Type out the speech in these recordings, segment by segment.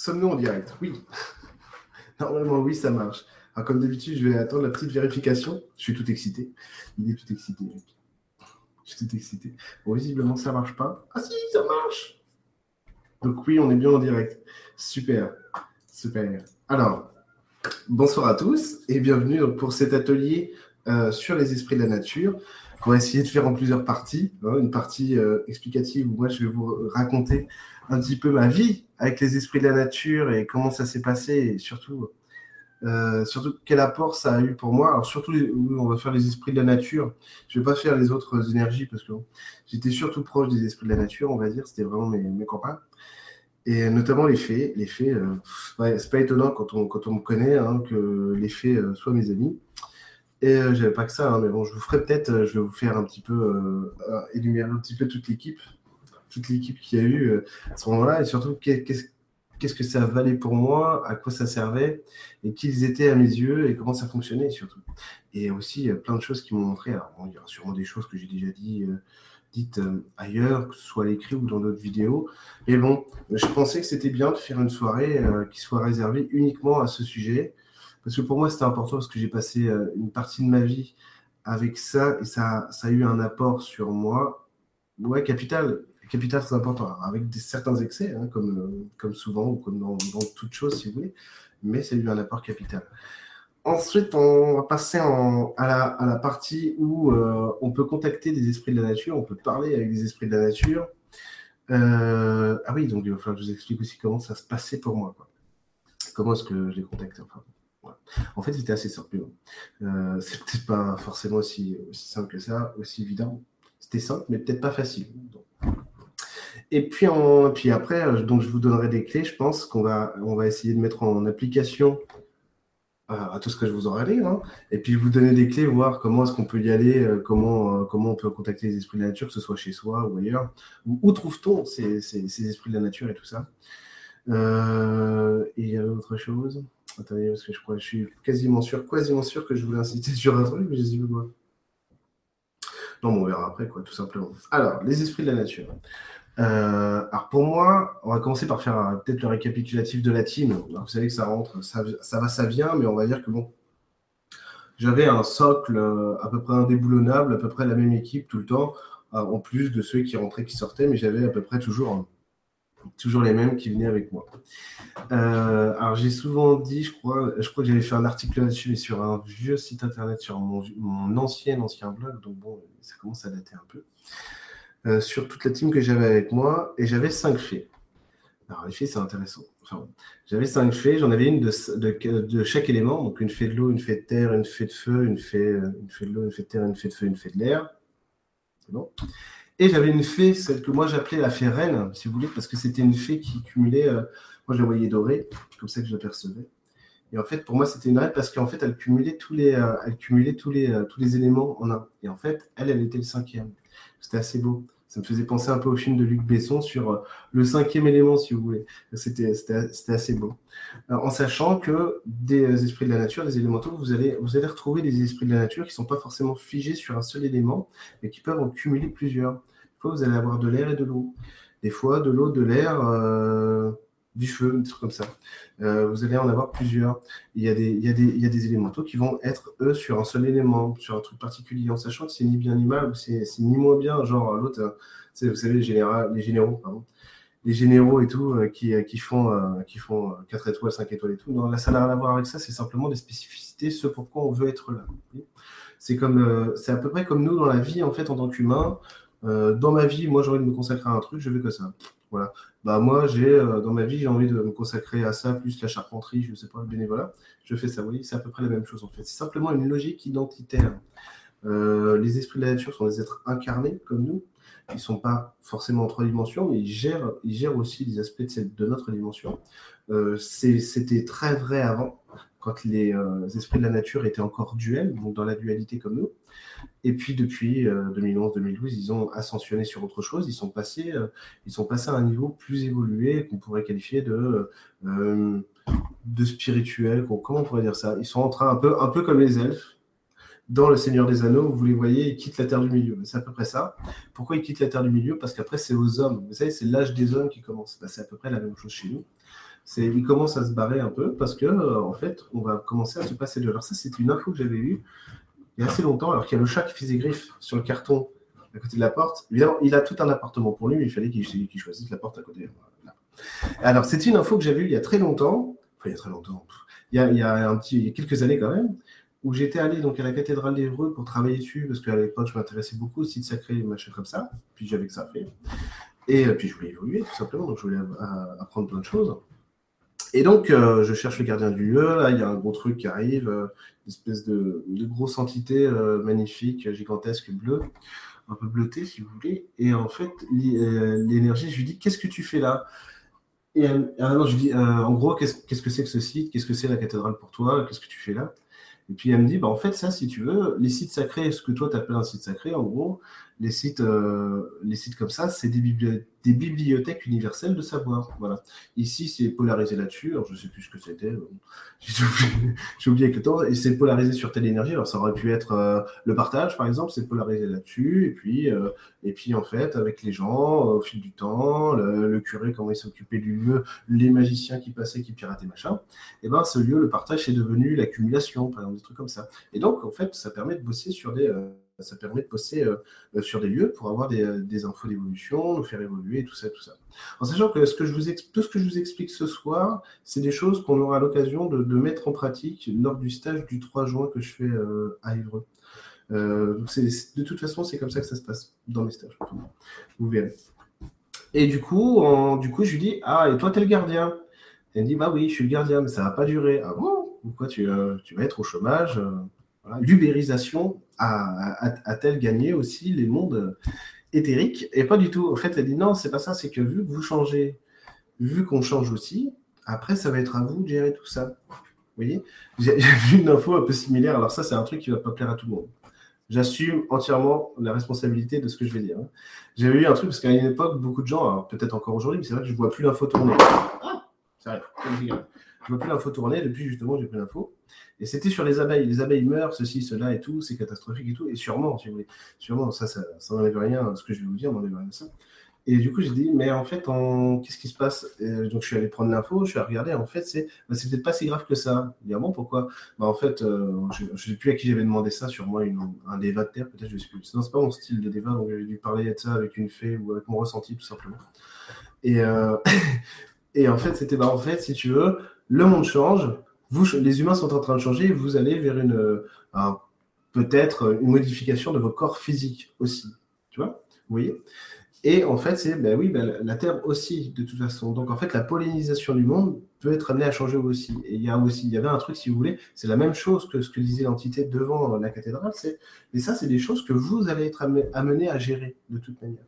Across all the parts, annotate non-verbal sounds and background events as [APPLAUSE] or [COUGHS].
Sommes-nous en direct? Oui. [LAUGHS] Normalement, oui, ça marche. Alors, comme d'habitude, je vais attendre la petite vérification. Je suis tout excité. Il est tout excité. Je suis tout excité. Bon, visiblement, ça ne marche pas. Ah si, ça marche Donc oui, on est bien en direct. Super. Super. Alors, bonsoir à tous et bienvenue pour cet atelier euh, sur les esprits de la nature qu'on va essayer de faire en plusieurs parties. Hein. une partie euh, explicative où moi, je vais vous raconter un petit peu ma vie avec les esprits de la nature et comment ça s'est passé et surtout, euh, surtout quel apport ça a eu pour moi. Alors surtout, on va faire les esprits de la nature. Je ne vais pas faire les autres énergies parce que j'étais surtout proche des esprits de la nature, on va dire. C'était vraiment mes, mes. Et notamment les fées. Les fées, euh, c'est pas étonnant quand on, quand on me connaît hein, que les fées euh, soient mes amis. Et euh, j'avais pas que ça, hein, mais bon, je vous ferai peut-être, euh, je vais vous faire un petit peu énumérer un petit peu toute l'équipe toute l'équipe qu'il y a eu euh, à ce moment-là et surtout qu'est-ce que ça valait pour moi, à quoi ça servait et qui ils étaient à mes yeux et comment ça fonctionnait surtout. Et aussi plein de choses qui m'ont montré. Alors, il y aura sûrement des choses que j'ai déjà euh, dites euh, ailleurs, que ce soit à l'écrit ou dans d'autres vidéos. Mais bon, je pensais que c'était bien de faire une soirée qui soit réservée uniquement à ce sujet. Parce que pour moi, c'était important parce que j'ai passé une partie de ma vie avec ça et ça, ça a eu un apport sur moi. Ouais, capital capital très important, avec certains excès, hein, comme, euh, comme souvent ou comme dans, dans toute chose, si vous voulez, mais c'est eu un apport capital. Ensuite, on va passer à, la, partie où euh, on peut contacter des esprits de la nature, on peut parler avec des esprits de la nature. Euh, ah oui, donc il va falloir que je vous explique aussi comment ça se passait pour moi. Comment est-ce que je les contactais enfin, En fait, c'était assez simple. Euh, c'est peut-être pas forcément aussi, simple que ça, aussi évident. C'était simple, mais peut-être pas facile. Et puis, puis après, euh, donc je vous donnerai des clés, je pense qu'on va, on va essayer de mettre en application euh, à tout ce que je vous aurai dit. Hein. Et puis vous donner des clés, voir comment est-ce qu'on peut y aller, comment, comment on peut contacter les esprits de la nature, que ce soit chez soi ou ailleurs. Où, trouve-t-on ces, ces, esprits de la nature et tout ça? Et il y a autre chose. Parce que je crois je suis quasiment sûr, quasiment sûr que je voulais inciter sur un truc, mais je sais pas quoi. Non, on verra après, quoi, tout simplement. Alors, les esprits de la nature. Euh, alors pour moi, on va commencer par faire euh, peut-être le récapitulatif de la team. vous savez que ça rentre, ça, va, ça vient, mais on va dire que bon, j'avais un socle euh, à peu près indéboulonnable, à peu près la même équipe tout le temps, en plus de ceux qui rentraient, qui sortaient, mais j'avais à peu près toujours, toujours les mêmes qui venaient avec moi. alors j'ai souvent dit, je crois, je crois que j'avais fait un article là-dessus, sur un vieux site internet, sur mon, ancien ancien blog, donc bon, ça commence à dater un peu. Euh, sur toute la team que j'avais avec moi et j'avais cinq fées. Alors, les fées, c'est intéressant. j'avais cinq fées, j'en avais une de, chaque élément, donc une fée de l'eau, une fée de terre, une fée de feu, une fée, euh, une fée de l'eau, une fée de terre, une fée de feu, une fée de l'air. C'est bon. Et j'avais une fée, celle que moi j'appelais la fée reine, si vous voulez, parce que c'était une fée qui cumulait, euh, moi je la voyais dorée, comme ça que je l'apercevais. Et en fait, pour moi, c'était une reine parce qu'en fait, elle cumulait tous les, elle cumulait tous les, tous les éléments en un. Et en fait, elle, elle était le cinquième. C'était assez beau. Ça me faisait penser un peu au film de Luc Besson sur euh, le cinquième élément, si vous voulez. C'était assez beau. Euh, en sachant que des euh, esprits de la nature, des élémentaux, vous allez, vous allez retrouver des esprits de la nature qui ne sont pas forcément figés sur un seul élément, mais qui peuvent en cumuler plusieurs. Des fois, vous allez avoir de l'air et de l'eau. Des fois, de l'eau, de l'air du feu, des trucs comme ça. Euh, vous allez en avoir plusieurs. Il y, a des, il, y a des, il y a des élémentaux qui vont être, eux, sur un seul élément, sur un truc particulier, en sachant que c'est ni bien ni mal, c'est ni moins bien, genre l'autre, euh, vous savez, les, les généraux, pardon, les généraux et tout, euh, qui, qui, font, qui font 4 étoiles, 5 étoiles et tout. Non, là, ça n'a rien à voir avec ça, c'est simplement des spécificités, ce pourquoi on veut être là. C'est comme, c'est à peu près comme nous dans la vie, en fait, en tant qu'humain. dans ma vie, moi, j'ai envie de me consacrer à un truc, je veux que ça. Voilà. Bah, moi, j'ai euh, dans ma vie, j'ai envie de me consacrer à ça, plus la charpenterie, je ne sais pas, le bénévolat. Je fais ça, oui, c'est à peu près la même chose en fait. C'est simplement une logique identitaire. Euh, les esprits de la nature sont des êtres incarnés comme nous. Ils ne sont pas forcément en trois dimensions, mais ils gèrent, ils gèrent aussi les aspects de notre dimension. Euh, c'était très vrai avant, quand les esprits de la nature étaient encore duels, donc dans la dualité comme nous. Et puis depuis 2011-2012, euh, ils ont ascensionné sur autre chose. Ils sont passés, euh, ils sont passés à un niveau plus évolué qu'on pourrait qualifier de euh, de spirituel. Comment on pourrait dire ça? Ils sont en train un peu, un peu comme les elfes dans le Seigneur des Anneaux. Vous les voyez, ils quittent la Terre du Milieu. C'est à peu près ça. Pourquoi ils quittent la Terre du Milieu? Parce qu'après c'est aux hommes. Vous savez, c'est l'âge des hommes qui commence. Bah, c'est à peu près la même chose chez nous. C'est il commence à se barrer un peu parce que euh, en fait, on va commencer à se passer de. Alors ça, c'était une info que j'avais eue il y a assez longtemps, alors qu'il y a le chat qui fait ses griffes sur le carton à côté de la porte. Évidemment, il a tout un appartement pour lui, mais il fallait qu'il choisisse la porte à côté. Alors, c'est une info que j'avais eue il y a très longtemps, enfin il y a très longtemps, il y a, quelques années quand même, où j'étais allé donc à la cathédrale d'Evreux pour travailler dessus, parce qu'à l'époque, je m'intéressais beaucoup au site sacré et machin comme ça, puis j'avais que ça fait. Et euh, puis je voulais évoluer tout simplement, donc je voulais apprendre plein de choses. Et donc, euh, je cherche le gardien du lieu. Là, il y a un gros truc qui arrive, euh, une espèce de, grosse entité magnifique, gigantesque, bleue, un peu bleutée, si vous voulez. Et en fait, l'énergie, je lui dis Qu'est-ce que tu fais là? Et alors, je lui dis En gros, qu'est-ce que c'est que ce site? Qu'est-ce que c'est la cathédrale pour toi? Qu'est-ce que tu fais là? Et puis elle me dit, bah, en fait, ça, si tu veux, les sites sacrés, ce que toi tu appelles un site sacré, en gros, les sites, euh, les sites comme ça, c'est des, bibliothèques universelles de savoir. Voilà. Ici, c'est polarisé là-dessus. Je ne sais plus ce que c'était. [LAUGHS] J'ai oublié, avec le temps. C'est polarisé sur telle énergie. Alors, ça aurait pu être euh, le partage, par exemple, c'est polarisé là-dessus. Et puis, euh, et puis, en fait, avec les gens, au fil du temps, le, curé, comment il s'occupait du lieu, les magiciens qui passaient, qui pirataient, machin, et ben, ce lieu, le partage, c'est devenu l'accumulation, par exemple, des trucs comme ça. Et donc, en fait, ça permet de bosser sur des ça permet de poster euh, euh, sur des lieux pour avoir euh, des, infos d'évolution, nous faire évoluer, tout ça, tout ça. En sachant que, tout ce que je vous explique ce soir, c'est des choses qu'on aura l'occasion de, mettre en pratique lors du stage du 3 juin que je fais à Évreux. de toute façon, c'est comme ça que ça se passe dans mes stages. Vous verrez. Et du coup, du coup, je lui dis Ah, et toi, t'es le gardien? Elle me dit Bah oui, je suis le gardien, mais ça va pas durer. Ah bon? Pourquoi tu vas être au chômage L'ubérisation a-t-elle gagné aussi les mondes éthériques? Et pas du tout. En fait, elle dit non, c'est pas ça, c'est que vu que vous changez, vu qu'on change aussi, après, ça va être à vous de gérer tout ça. Vous voyez? J'ai vu une info un peu similaire. Alors, ça, c'est un truc qui va pas plaire à tout le monde. J'assume entièrement la responsabilité de ce que je vais dire. Hein. J'avais eu un truc, parce qu'à une époque, beaucoup de gens, peut-être encore aujourd'hui, mais c'est vrai que je vois plus l'info tourner. Ah, ça arrive. Je vois plus l'info tourner depuis justement j'ai pris l'info. Et c'était sur les abeilles. Les abeilles meurent, ceci, cela et tout, c'est catastrophique et tout. Et sûrement, si vous voulez, sûrement, ça, ça, ça n'enlève rien, ce que je vais vous dire n'enlève rien de ça. Et du coup, j'ai dit, mais en fait, qu'est-ce qui se passe? Donc, je suis allé prendre l'info, je suis allé regarder. En fait, c'est bah, c'est peut-être pas si grave que ça. Il dit, ah bon, pourquoi? Bah, En fait, euh, je ne sais plus à qui j'avais demandé ça, sur moi, un débat de terre, peut-être, je sais plus. Non, c'est pas mon style de débat, donc j'ai dû parler de ça avec une fée ou avec mon ressenti, tout simplement. Et, euh, [LAUGHS] et en fait, c'était, bah, en fait, si tu veux, le monde change, vous, les humains sont en train de changer, vous allez vers une, euh, peut-être une modification de vos corps physiques aussi. Tu vois? Vous Et en fait, c'est, ben oui, ben, la Terre aussi, de toute façon. Donc en fait, la pollinisation du monde peut être amenée à changer aussi. Et il y a aussi, il y avait un truc, si vous voulez, c'est la même chose que ce que disait l'entité devant la cathédrale. C'est, et ça, c'est des choses que vous allez être amené à gérer de toute manière.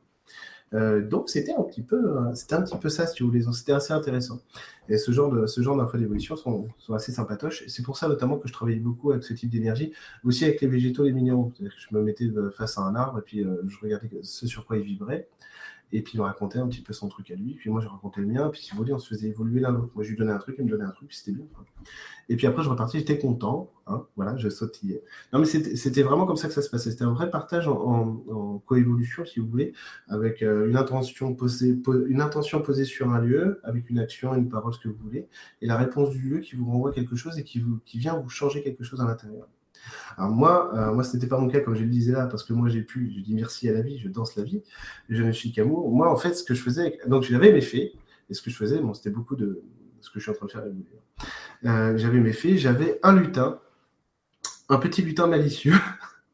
Euh, donc c'était un petit peu, euh, c'était un petit peu ça, si vous voulez. C'était assez intéressant. Et ce genre de, ce genre d'infos d'évolution sont, sont, assez sympatoches. C'est pour ça notamment que je travaillais beaucoup avec ce type d'énergie, aussi avec les végétaux les minéraux. Que je me mettais face à un arbre et puis euh, je regardais ce sur quoi il vibrait. Et puis il racontait un petit peu son truc à lui. Puis moi, je racontais le mien. Puis si vous voulez, on se faisait évoluer l'un l'autre. Moi, je lui donnais un truc, il me donnait un truc, c'était bien. Et puis après, je repartis, j'étais content. Hein, voilà, je sautillais. Non, mais c'était vraiment comme ça que ça se passait. C'était un vrai partage en, coévolution, si vous voulez, avec euh, une, intention posée, sur un lieu, avec une action, une parole, ce que vous voulez, et la réponse du lieu qui vous renvoie quelque chose et qui vient vous changer quelque chose à l'intérieur. Alors moi, euh, moi ce n'était pas mon cas comme je le disais là, parce que moi j'ai pu, je dis merci à la vie, je danse la vie, je ne suis qu'amour. Moi en fait, ce que je faisais, donc j'avais mes faits, et ce que je faisais, bon, c'était beaucoup de ce que je suis en train de faire. Euh, j'avais mes faits, j'avais un lutin, un petit lutin malicieux,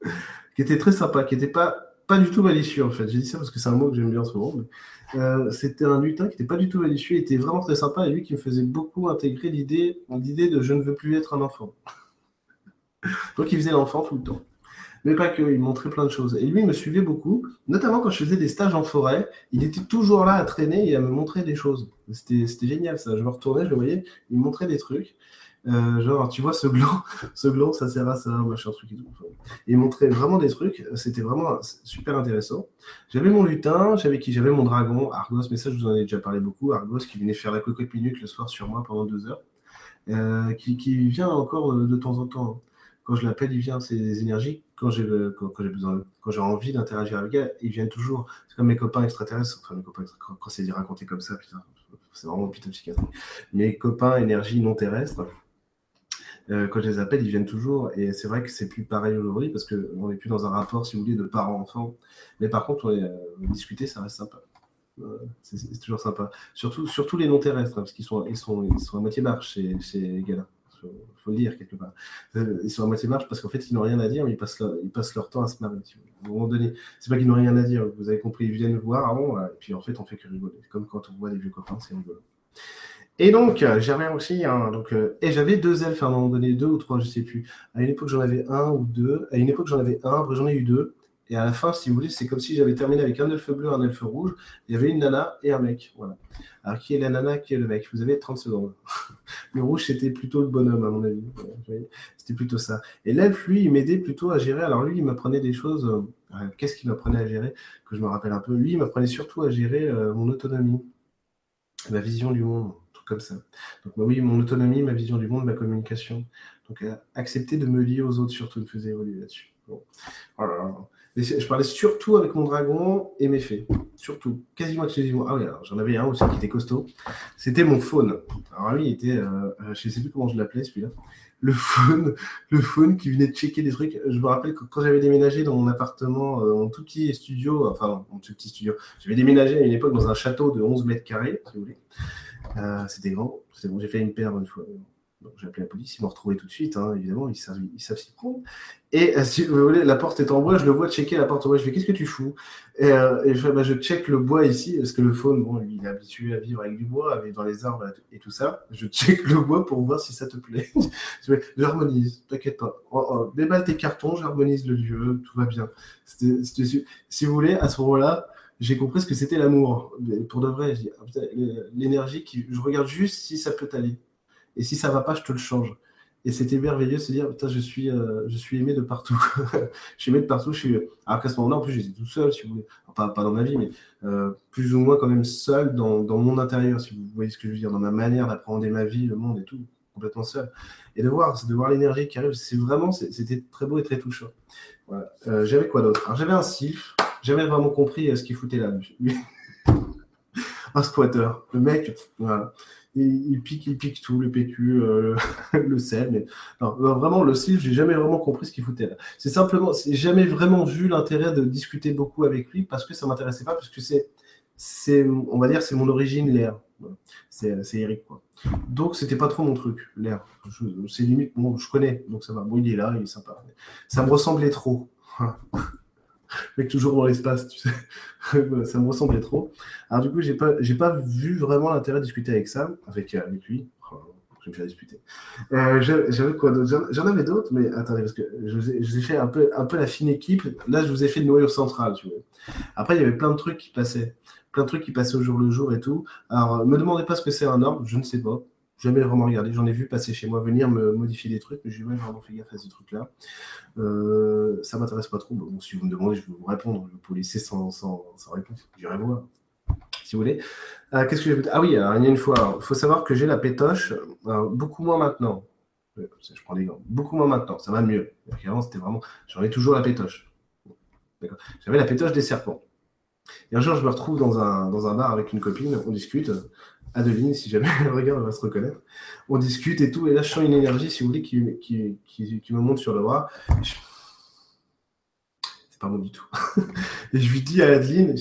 [LAUGHS] qui était très sympa, qui n'était pas pas du tout malicieux en fait. J'ai dit ça parce que c'est un mot que j'aime bien en ce moment. Euh, c'était un lutin qui n'était pas du tout malicieux, il était vraiment très sympa et lui qui me faisait beaucoup intégrer l'idée, l'idée de je ne veux plus être un enfant. Donc il faisait l'enfant tout le temps. Mais pas que, il montrait plein de choses. Et lui, il me suivait beaucoup, notamment quand je faisais des stages en forêt. Il était toujours là à traîner et à me montrer des choses. C'était génial ça. Je me retournais, je le voyais, il me montrait des trucs. Euh, genre, tu vois, ce gland, [LAUGHS] ce gland, ça sert à ça, machin, truc et tout. il montrait vraiment des trucs, c'était vraiment super intéressant. J'avais mon lutin, j'avais qui? J'avais mon dragon, Argos, mais ça, je vous en ai déjà parlé beaucoup. Argos qui venait faire la cocotte minute le soir sur moi pendant deux heures, euh, qui, qui, vient encore de temps en temps quand je l'appelle, il vient, c'est des énergies. Quand j'ai quand, besoin, quand j'ai envie d'interagir avec elle, il vient toujours. C'est comme mes copains extraterrestres, enfin mes copains quand c'est dit raconter comme ça, putain, c'est vraiment hôpital psychiatrique. Mes copains énergie non terrestre, euh, quand je les appelle, ils viennent toujours. Et c'est vrai que c'est plus pareil aujourd'hui parce qu'on n'est plus dans un rapport, si vous voulez, de parents-enfants. Mais par contre, euh, discuter, ça reste sympa. C'est toujours sympa. Surtout, surtout les non terrestres, hein, parce qu'ils sont, ils sont, ils sont à moitié marche chez, chez Gala. Il faut le dire quelque part. Ils sont à moitié marche parce qu'en fait, ils n'ont rien à dire, mais ils passent leur, temps à se marrer. À un moment donné, c'est pas qu'ils n'ont rien à dire, vous avez compris, ils viennent voir, avant, et puis en fait, on fait que rigoler. Comme quand on voit des vieux copains, c'est rigolo. Et donc, euh, j'avais aussi euh, et j'avais deux elfes à un moment donné, deux ou trois, je sais plus. À une époque, j'en avais un ou deux. À une époque, j'en avais un, après, j'en ai eu deux. Et à la fin, si vous voulez, c'est comme si j'avais terminé avec un elfe bleu, un elfe rouge. Il y avait une nana et un mec. Voilà. Alors, qui est la nana, qui est le mec? Vous avez 30 secondes. [LAUGHS] le rouge, c'était plutôt le bonhomme, à mon avis. C'était plutôt ça. Et l'elfe, lui, il m'aidait plutôt à gérer. Alors, lui, il m'apprenait des choses. Euh, qu'est-ce qu'il m'apprenait à gérer Que je me rappelle un peu. Lui, il m'apprenait surtout à gérer mon autonomie, ma vision du monde comme ça. Donc, bah oui, mon autonomie, ma vision du monde, ma communication. Donc, euh, accepter de me lier aux autres, surtout, me faisait évoluer là-dessus. Bon. Je parlais surtout avec mon dragon et mes fées. Surtout. Quasiment exclusivement. Ah oui, j'en avais un aussi qui était costaud. C'était mon faune. Alors lui, il était. Euh, euh, je ne sais plus comment je l'appelais, celui-là. Le faune, [LAUGHS] le faune qui venait de checker des trucs. Je me rappelle que quand j'avais déménagé dans mon appartement, mon tout petit studio, enfin, mon tout petit studio, j'avais déménagé à une époque dans un château de 11 mètres carrés, si vous voulez. Euh, c'était grand. C'est bon, j'ai fait une paire une fois. J'ai appelé la police, ils m'ont retrouvé tout de suite, hein, évidemment, ils savent, s'y prendre. Et euh, si vous voulez, la porte est en bois, je le vois checker la porte en bois, je fais qu'est-ce que tu fous? Et, euh, je, bah, je check le bois ici, parce que le faune, bon, il est habitué à vivre avec du bois, avec dans les arbres et tout ça. Je check le bois pour voir si ça te plaît. [LAUGHS] j'harmonise, t'inquiète pas. Oh, oh, déballe tes cartons, j'harmonise le lieu, tout va bien. si vous voulez, à ce moment-là, j'ai compris ce que c'était l'amour. Pour de vrai, ah, l'énergie je regarde juste si ça peut aller. Et si ça va pas, je te le change. Et c'était merveilleux de se dire, putain, je suis, euh, je suis aimé de partout. [LAUGHS] je suis aimé de partout. Je suis... Alors qu'à ce moment-là, en plus, j'étais tout seul, si vous voulez. pas, dans ma vie, mais euh, plus ou moins quand même seul dans, dans, mon intérieur, si vous voyez ce que je veux dire, dans ma manière d'apprendre ma vie, le monde et tout, complètement seul. Et de voir, de voir l'énergie qui arrive, c'est vraiment, c'était très beau et très touchant. Voilà. Euh, j'avais quoi d'autre? Alors j'avais un sylph jamais vraiment compris ce qu'il foutait là. [LAUGHS] un squatter. Le mec, voilà. Il, pique, il pique tout, le PQ, euh, le [LAUGHS] sel. Non, vraiment, le je j'ai jamais vraiment compris ce qu'il foutait là. C'est simplement, j'ai jamais vraiment vu l'intérêt de discuter beaucoup avec lui parce que ça m'intéressait pas, parce que c'est, c'est, on va dire, c'est mon origine, l'air. C'est, c'est Eric, quoi. Donc, c'était pas trop mon truc, l'air. C'est limite, bon, je connais, donc ça va. Bon, il est là, il est sympa. Ça me ressemblait trop [LAUGHS] [LAUGHS] mec toujours dans l'espace, tu sais. [LAUGHS] ça me ressemblait trop. Alors du coup, j'ai pas, j'ai pas vu vraiment l'intérêt de discuter avec ça, avec, euh, avec lui. Oh, je me faire disputer. Euh, j'avais quoi J'en avais d'autres, mais attendez, parce que je vous, ai, fait un peu, un peu la fine équipe. Là, je vous ai fait le noyau central, tu vois. Après, il y avait plein de trucs qui passaient. Plein de trucs qui passaient au jour le jour et tout. Alors, me demandez pas ce que c'est un ordre, je ne sais pas jamais vraiment regardé. J'en ai vu passer chez moi venir me modifier des trucs, mais j'ai jamais vraiment fait gaffe à ces trucs-là. Euh, ça m'intéresse pas trop. Si vous me demandez, je vais vous répondre. Je vais vous laisser sans, réponse. J'irai voir, si vous voulez. Euh, qu'est-ce que Ah oui, il y a une fois, il faut savoir que j'ai la pétoche, beaucoup moins maintenant. Je prends des gants. Beaucoup moins maintenant, ça va mieux. Avant, c'était vraiment. J'en ai toujours la pétoche. J'avais la pétoche des serpents. Et un jour, je me retrouve dans un, dans un bar avec une copine, on discute. Adeline, si jamais [LAUGHS] elle regarde, elle va se reconnaître. On discute et tout, et là, je sens une énergie, si vous voulez, qui, qui, qui, me monte sur le bras. C'est pas bon du tout. [LAUGHS] et je lui dis à Adeline,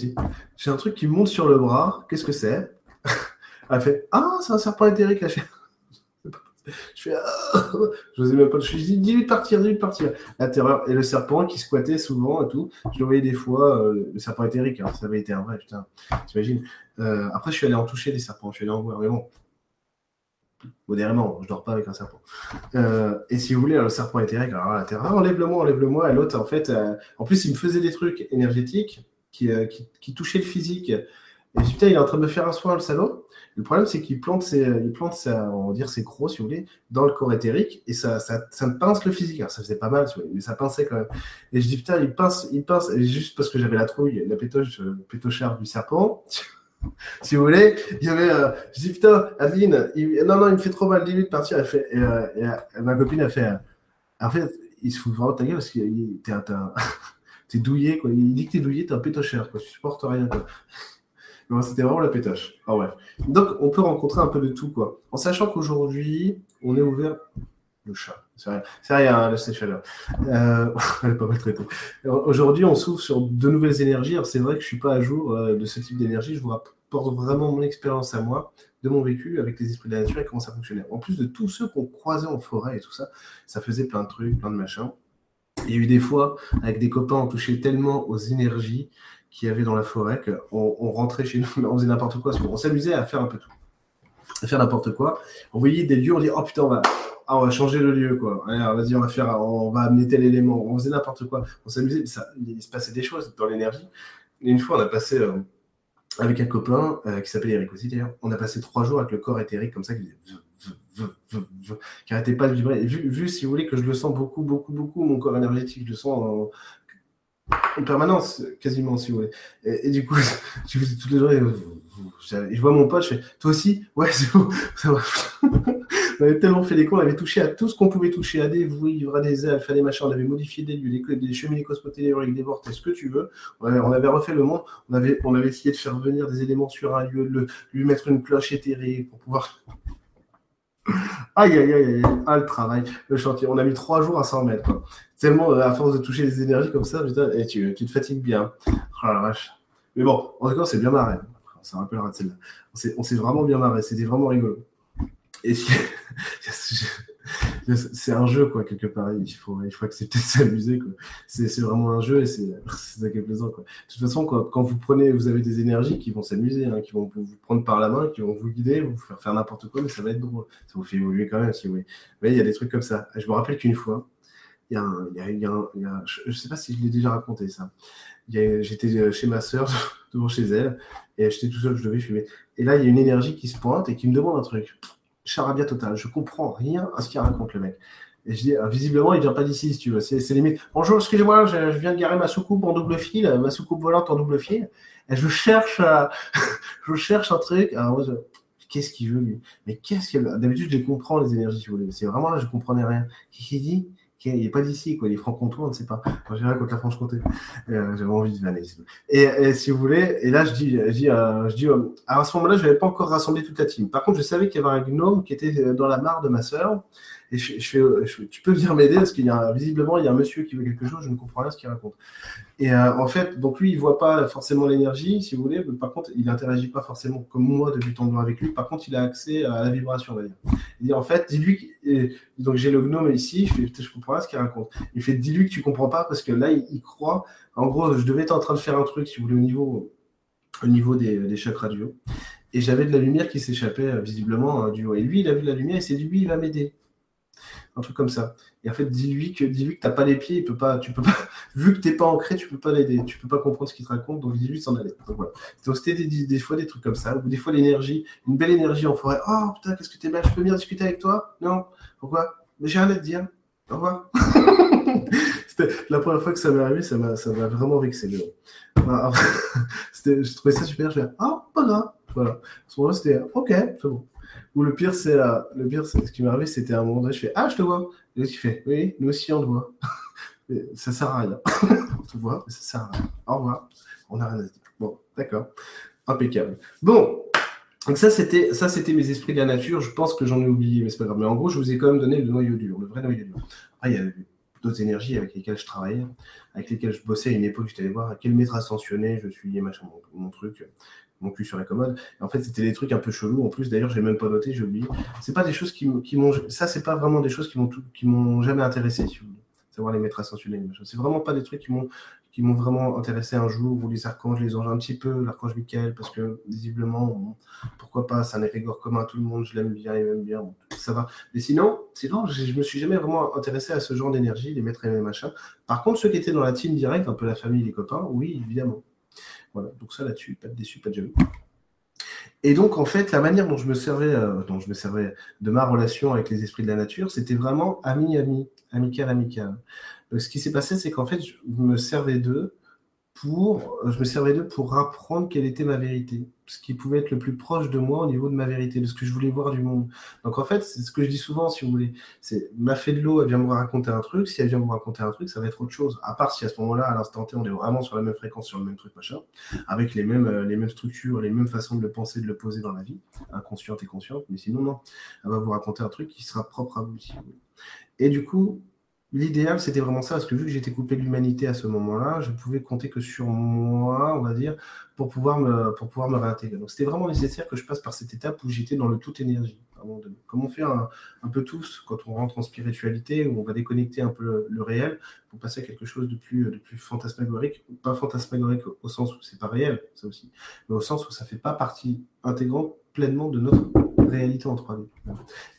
j'ai un truc qui monte sur le bras, qu'est-ce que c'est? [LAUGHS] Elle fait Ah, c'est un serpent éthérique, là. Je fais, ah je n'osais même pas. Je suis dit, 18 partir, 18 partir. La terreur. Et le serpent qui squattait souvent et tout. Je le voyais des fois, euh, le serpent éthérique, alors ça avait été un vrai, putain. T'imagines euh, Après, je suis allé en toucher des serpents. Je suis allé en voir, mais bon. Modérément, je dors pas avec un serpent. Euh, et si vous voulez, le serpent éthérique, alors la terreur, enlève-le-moi, enlève-le-moi. Et l'autre, en fait, en plus, il me faisait des trucs énergétiques qui, qui, qui touchaient le physique. Et putain, il est en train de me faire un soin, le salaud. Le problème, c'est qu'il plante, ses, il on va dire, crocs, si vous voulez, dans le corps éthérique, et ça, ça, ça me pince le physique. Alors, ça faisait pas mal, mais ça pinçait quand même. Et je dis, putain, il pince, il pince, juste parce que j'avais la trouille, la pétoche, euh, pétochard du serpent. [LAUGHS] si vous voulez, il y avait, euh, je dis, putain, Adeline, non, non, il me fait trop mal, limite partir. Elle fait, euh, ma copine a fait, en fait, il se fout vraiment de ta gueule parce que [LAUGHS] t'es, douillé, quoi. Il dit que t'es douillé, t'es un pétocheur, quoi. Tu supportes rien, quoi. C'était vraiment la pétache. Ah ouais. Donc, on peut rencontrer un peu de tout, quoi. En sachant qu'aujourd'hui, on est ouvert. Le chat. C'est rien, c'est rien, le. Euh, [LAUGHS] elle est pas mal traitée. Aujourd'hui, on s'ouvre sur de nouvelles énergies. Alors, c'est vrai que je suis pas à jour euh, de ce type d'énergie. Je vous rapporte vraiment mon expérience à moi, de mon vécu avec les esprits de la nature et comment ça fonctionnait. En plus de tous ceux qu'on croisait en forêt et tout ça, ça faisait plein de trucs, plein de machins. Il y a eu des fois, avec des copains, on touchait tellement aux énergies qu'il y avait dans la forêt qu'on on rentrait chez nous, [LAUGHS] on faisait n'importe quoi. On s'amusait à faire un peu tout. À faire n'importe quoi. On voyait des lieux, on dit, oh putain, on va, ah, on va changer le lieu, quoi. vas-y, on va faire, on va amener tel élément. On faisait n'importe quoi. On s'amusait, il se passait des choses dans l'énergie. Et une fois, on a passé, euh, avec un copain euh, qui s'appelle Eric aussi d'ailleurs, on a passé trois jours avec le corps éthérique comme ça, qui, n'arrêtait pas de vibrer. vu, si vous voulez, que je le sens beaucoup, beaucoup, beaucoup, mon corps énergétique, je le sens en, en permanence, quasiment, si vous voulez. Et, du coup, [LAUGHS] je vous toutes les journées, je vois mon pote, je fais, toi aussi? Ouais, c'est [LAUGHS] va. on avait tellement fait des cons, on avait touché à tout ce qu'on pouvait toucher, à des vouivres, à des alphes, à des machins, on avait modifié des lieux, des, des cheminées cosmotelluriques, des vortex, ce que tu veux. On avait, refait le monde, on avait, essayé de faire venir des éléments sur un lieu, de lui mettre une cloche éthérée pour pouvoir [LAUGHS] Aïe, aïe, aïe, aïe, ah, le travail, le chantier. On a mis trois jours à s'en mettre. Tellement, euh, à force de toucher les énergies comme ça, putain, tu, te fatigues bien. Oh. Mais bon, en tout cas, c'est bien marré. Ça rappellera celle-là. On s'est vraiment bien marré. C'était vraiment rigolo. [LAUGHS] C'est un jeu, quoi, quelque part. Il faut, il faut accepter de s'amuser. C'est vraiment un jeu et c'est [LAUGHS] ça. De toute façon, quand, vous prenez, vous avez des énergies qui vont s'amuser, hein, qui vont vous prendre par la main, qui vont vous guider, vous faire faire n'importe quoi, mais ça va être drôle. Ça vous fait évoluer quand même, si vous voulez. Mais il y a des trucs comme ça. Je me rappelle qu'une fois, il y a, un, je ne sais pas si je l'ai déjà raconté ça. J'étais chez ma sœur, [LAUGHS] devant chez elle, et j'étais tout seul, je devais fumer. Et là, il y a une énergie qui se pointe et qui me demande un truc charabia total. Je comprends rien à ce qu'il raconte, le mec. Et je dis, ah, visiblement, il vient pas d'ici, si tu veux. C'est limite. Bonjour, excusez-moi, je, viens de garer ma soucoupe en double fil, ma soucoupe volante en double fil. Et je cherche, [LAUGHS] je cherche un truc. qu'est-ce qu'il veut, lui? Mais qu'est-ce qu'il D'habitude, je les comprends, les énergies, si vous voulez. C'est vraiment là, je comprenais rien. Qu'est-ce qu'il dit? Il n'est pas d'ici, quoi. Il est franc-comtois, on ne sait pas. J'ai rien contre la Franche-Comté. Euh, j'avais envie de vanner. Et, si vous voulez, et là, je dis, je dis, euh, je dis euh, à ce moment-là, je n'avais pas encore rassemblé toute la team. Par contre, je savais qu'il y avait un gnome qui était dans la mare de ma sœur. Et je, fais, tu peux venir m'aider parce qu'il y a visiblement il y a un monsieur qui veut quelque chose, je ne comprends rien ce qu'il raconte. Et euh, en fait, donc lui, il voit pas forcément l'énergie, si vous voulez. Par contre, il n'interagit pas forcément comme moi depuis tant de temps avec lui. Par contre, il a accès à la vibration, on va dire. Il dit en fait, dis-lui. Donc j'ai le gnome ici. Je fais, je comprends pas ce qu'il raconte. Il fait, dis-lui que tu comprends pas parce que là, il, croit. En gros, je devais être en train de faire un truc, si vous voulez, au niveau, au niveau des, des du haut. Et j'avais de la lumière qui s'échappait euh, visiblement hein, du haut. Et lui, il a vu de la lumière et c'est lui, il va m'aider un truc comme ça. Et en fait, dis-lui que dis-lui que t'as pas les pieds, il peut pas, tu peux pas, [LAUGHS] vu que t'es pas ancré, tu peux pas l'aider, tu peux pas comprendre ce qu'il te raconte, donc dis-lui s'en aller. Donc voilà. Donc c'était des, fois des trucs comme ça, ou des fois l'énergie, une belle énergie en forêt. Oh putain, qu'est-ce que t'es belle, je peux venir discuter avec toi? Non, pourquoi? Mais j'ai rien à te dire. Au revoir. [LAUGHS] c'était la première fois que ça m'est arrivé, ça m'a, ça m'a vraiment vexé. [LAUGHS] c'était, je trouvais ça super. Je fais ah pas grave. Voilà. À ce moment-là, c'était ok, c'est bon. Ou le pire, c'est le pire, ce qui m'est arrivé, c'était un moment donné, je fais Ah, je te vois. Et l'autre, il fait Oui, nous aussi, on te voit. [LAUGHS] ça sert à rien. [LAUGHS] on te voit, mais ça sert à rien. Au revoir. On n'a rien à dire. Bon, d'accord. Impeccable. Bon. Donc ça c'était ça c'était mes esprits de la nature. Je pense que j'en ai oublié, mais c'est pas grave. Mais en gros, je vous ai quand même donné le noyau dur, le vrai noyau dur. Ah, il y a d'autres énergies avec lesquelles je travaillais, avec lesquelles je bossais à une époque. J'étais allé voir à quel maître ascensionné je suis, machin, mon truc mon cul sur la commode. en fait, c'était des trucs un peu chelous. En plus, d'ailleurs, j'ai même pas noté, j'ai oublié. C'est pas des choses qui, m'ont. Ça, c'est pas vraiment des choses qui m'ont qui m'ont jamais intéressé, si vous voulez. Savoir les mettre ascensionnels. C'est vraiment pas des trucs qui m'ont qui m'ont vraiment intéressé un jour, ou les archanges, les anges un petit peu, l'archange Michael, parce que visiblement, pourquoi pas, c'est un égrégore commun à tout le monde, je l'aime bien, il m'aime bien, ça va. Mais sinon, sinon je, me suis jamais vraiment intéressé à ce genre d'énergie, les maîtres et les machins. Par contre, ceux qui étaient dans la team directe, un peu la famille, les copains, oui, évidemment. Donc ça là-dessus, pas de déçu, pas de jaloux. Et donc, en fait, la manière dont je me servais, euh, dont je me servais de ma relation avec les esprits de la nature, c'était vraiment ami-ami, amical-amical. Ce qui s'est passé, c'est qu'en fait, je me servais d'eux pour, je me servais d'eux pour apprendre quelle était ma vérité. Ce qui pouvait être le plus proche de moi au niveau de ma vérité, de ce que je voulais voir du monde. Donc en fait, c'est ce que je dis souvent, si vous voulez. C'est ma fée de l'eau, elle vient me raconter un truc. Si elle vient me raconter un truc, ça va être autre chose. À part si à ce moment-là, à l'instant T, on est vraiment sur la même fréquence, sur le même truc, machin, avec les mêmes, euh, les mêmes structures, les mêmes façons de le penser, de le poser dans la vie, inconsciente et consciente. Mais sinon, non. Elle va vous raconter un truc qui sera propre à vous. Si vous Et du coup, L'idéal, c'était vraiment ça, parce que vu que j'étais coupé de l'humanité à ce moment-là, je pouvais compter que sur moi, on va dire, pour pouvoir me, pour réintégrer. Donc c'était vraiment nécessaire que je passe par cette étape où j'étais dans le tout énergie. Comme on fait un, peu tous quand on rentre en spiritualité, où on va déconnecter un peu le, réel pour passer à quelque chose de plus, de plus fantasmagorique. Pas fantasmagorique au sens où c'est pas réel, ça aussi, mais au sens où ça fait pas partie intégrante pleinement de notre réalité en 3D.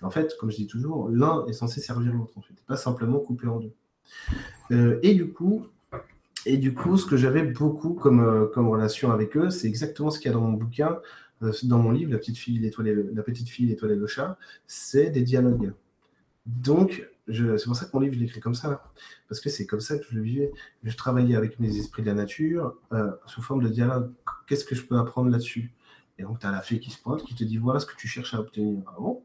en fait, comme je dis toujours, l'un est censé servir l'autre, en fait, pas simplement couper en deux. Euh, et du coup, et du coup, ce que j'avais beaucoup comme, euh, comme relation avec eux, c'est exactement ce qu'il y a dans mon bouquin, euh, dans mon livre, La petite fille, l'étoile la petite fille, l'étoile et le chat, c'est des dialogues. Donc, c'est pour ça que mon livre, je l'écris comme ça, parce que c'est comme ça que je le vivais. Je travaillais avec mes esprits de la nature sous forme de dialogue. Qu'est-ce que je peux apprendre là-dessus? Et donc, tu as la fée qui se pointe, qui te dit voilà ce que tu cherches à obtenir. Ah bon?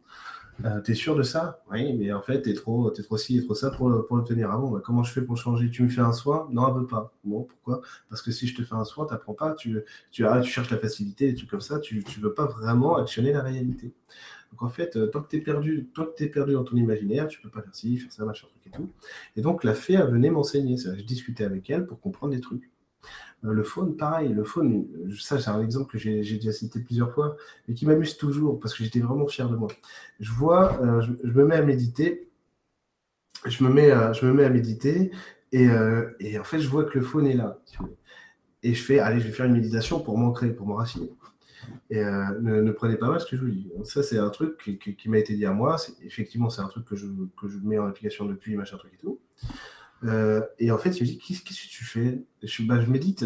Euh, T'es sûr de ça? Oui, mais en fait, t'es trop, es trop ci et trop ça pour, pour l'obtenir. Ah bon bah, Comment je fais pour changer? Tu me fais un soin? Non, elle veut pas. Bon, pourquoi? Parce que si je te fais un soin, t'apprends pas, tu, tu, tu cherches la facilité, des trucs comme ça, tu ne veux pas vraiment actionner la réalité. Donc en fait, euh, tant que tu es perdu, tant que es perdu dans ton imaginaire, tu peux pas faire ci, faire ça, machin, truc et tout. Et donc la fée, a venait m'enseigner. Je discutais avec elle pour comprendre des trucs. Euh, le faune, pareil. Le faune, ça, c'est un exemple que j'ai déjà cité plusieurs fois, mais qui m'amuse toujours parce que j'étais vraiment fier de moi. Je vois, euh, je, me mets à méditer, je me mets à, méditer, et, euh, et, en fait, je vois que le faune est là. Et je fais, allez, je vais faire une méditation pour m'ancrer, pour m'enraciner. Et ne, prenez pas mal ce que je vous dis. Ça, c'est un truc qui, m'a été dit à moi. Effectivement, c'est un truc que je, que je mets en application depuis, machin truc et tout. Euh, et en fait, il me dit Qu'est-ce que tu fais? Je, bah, je médite.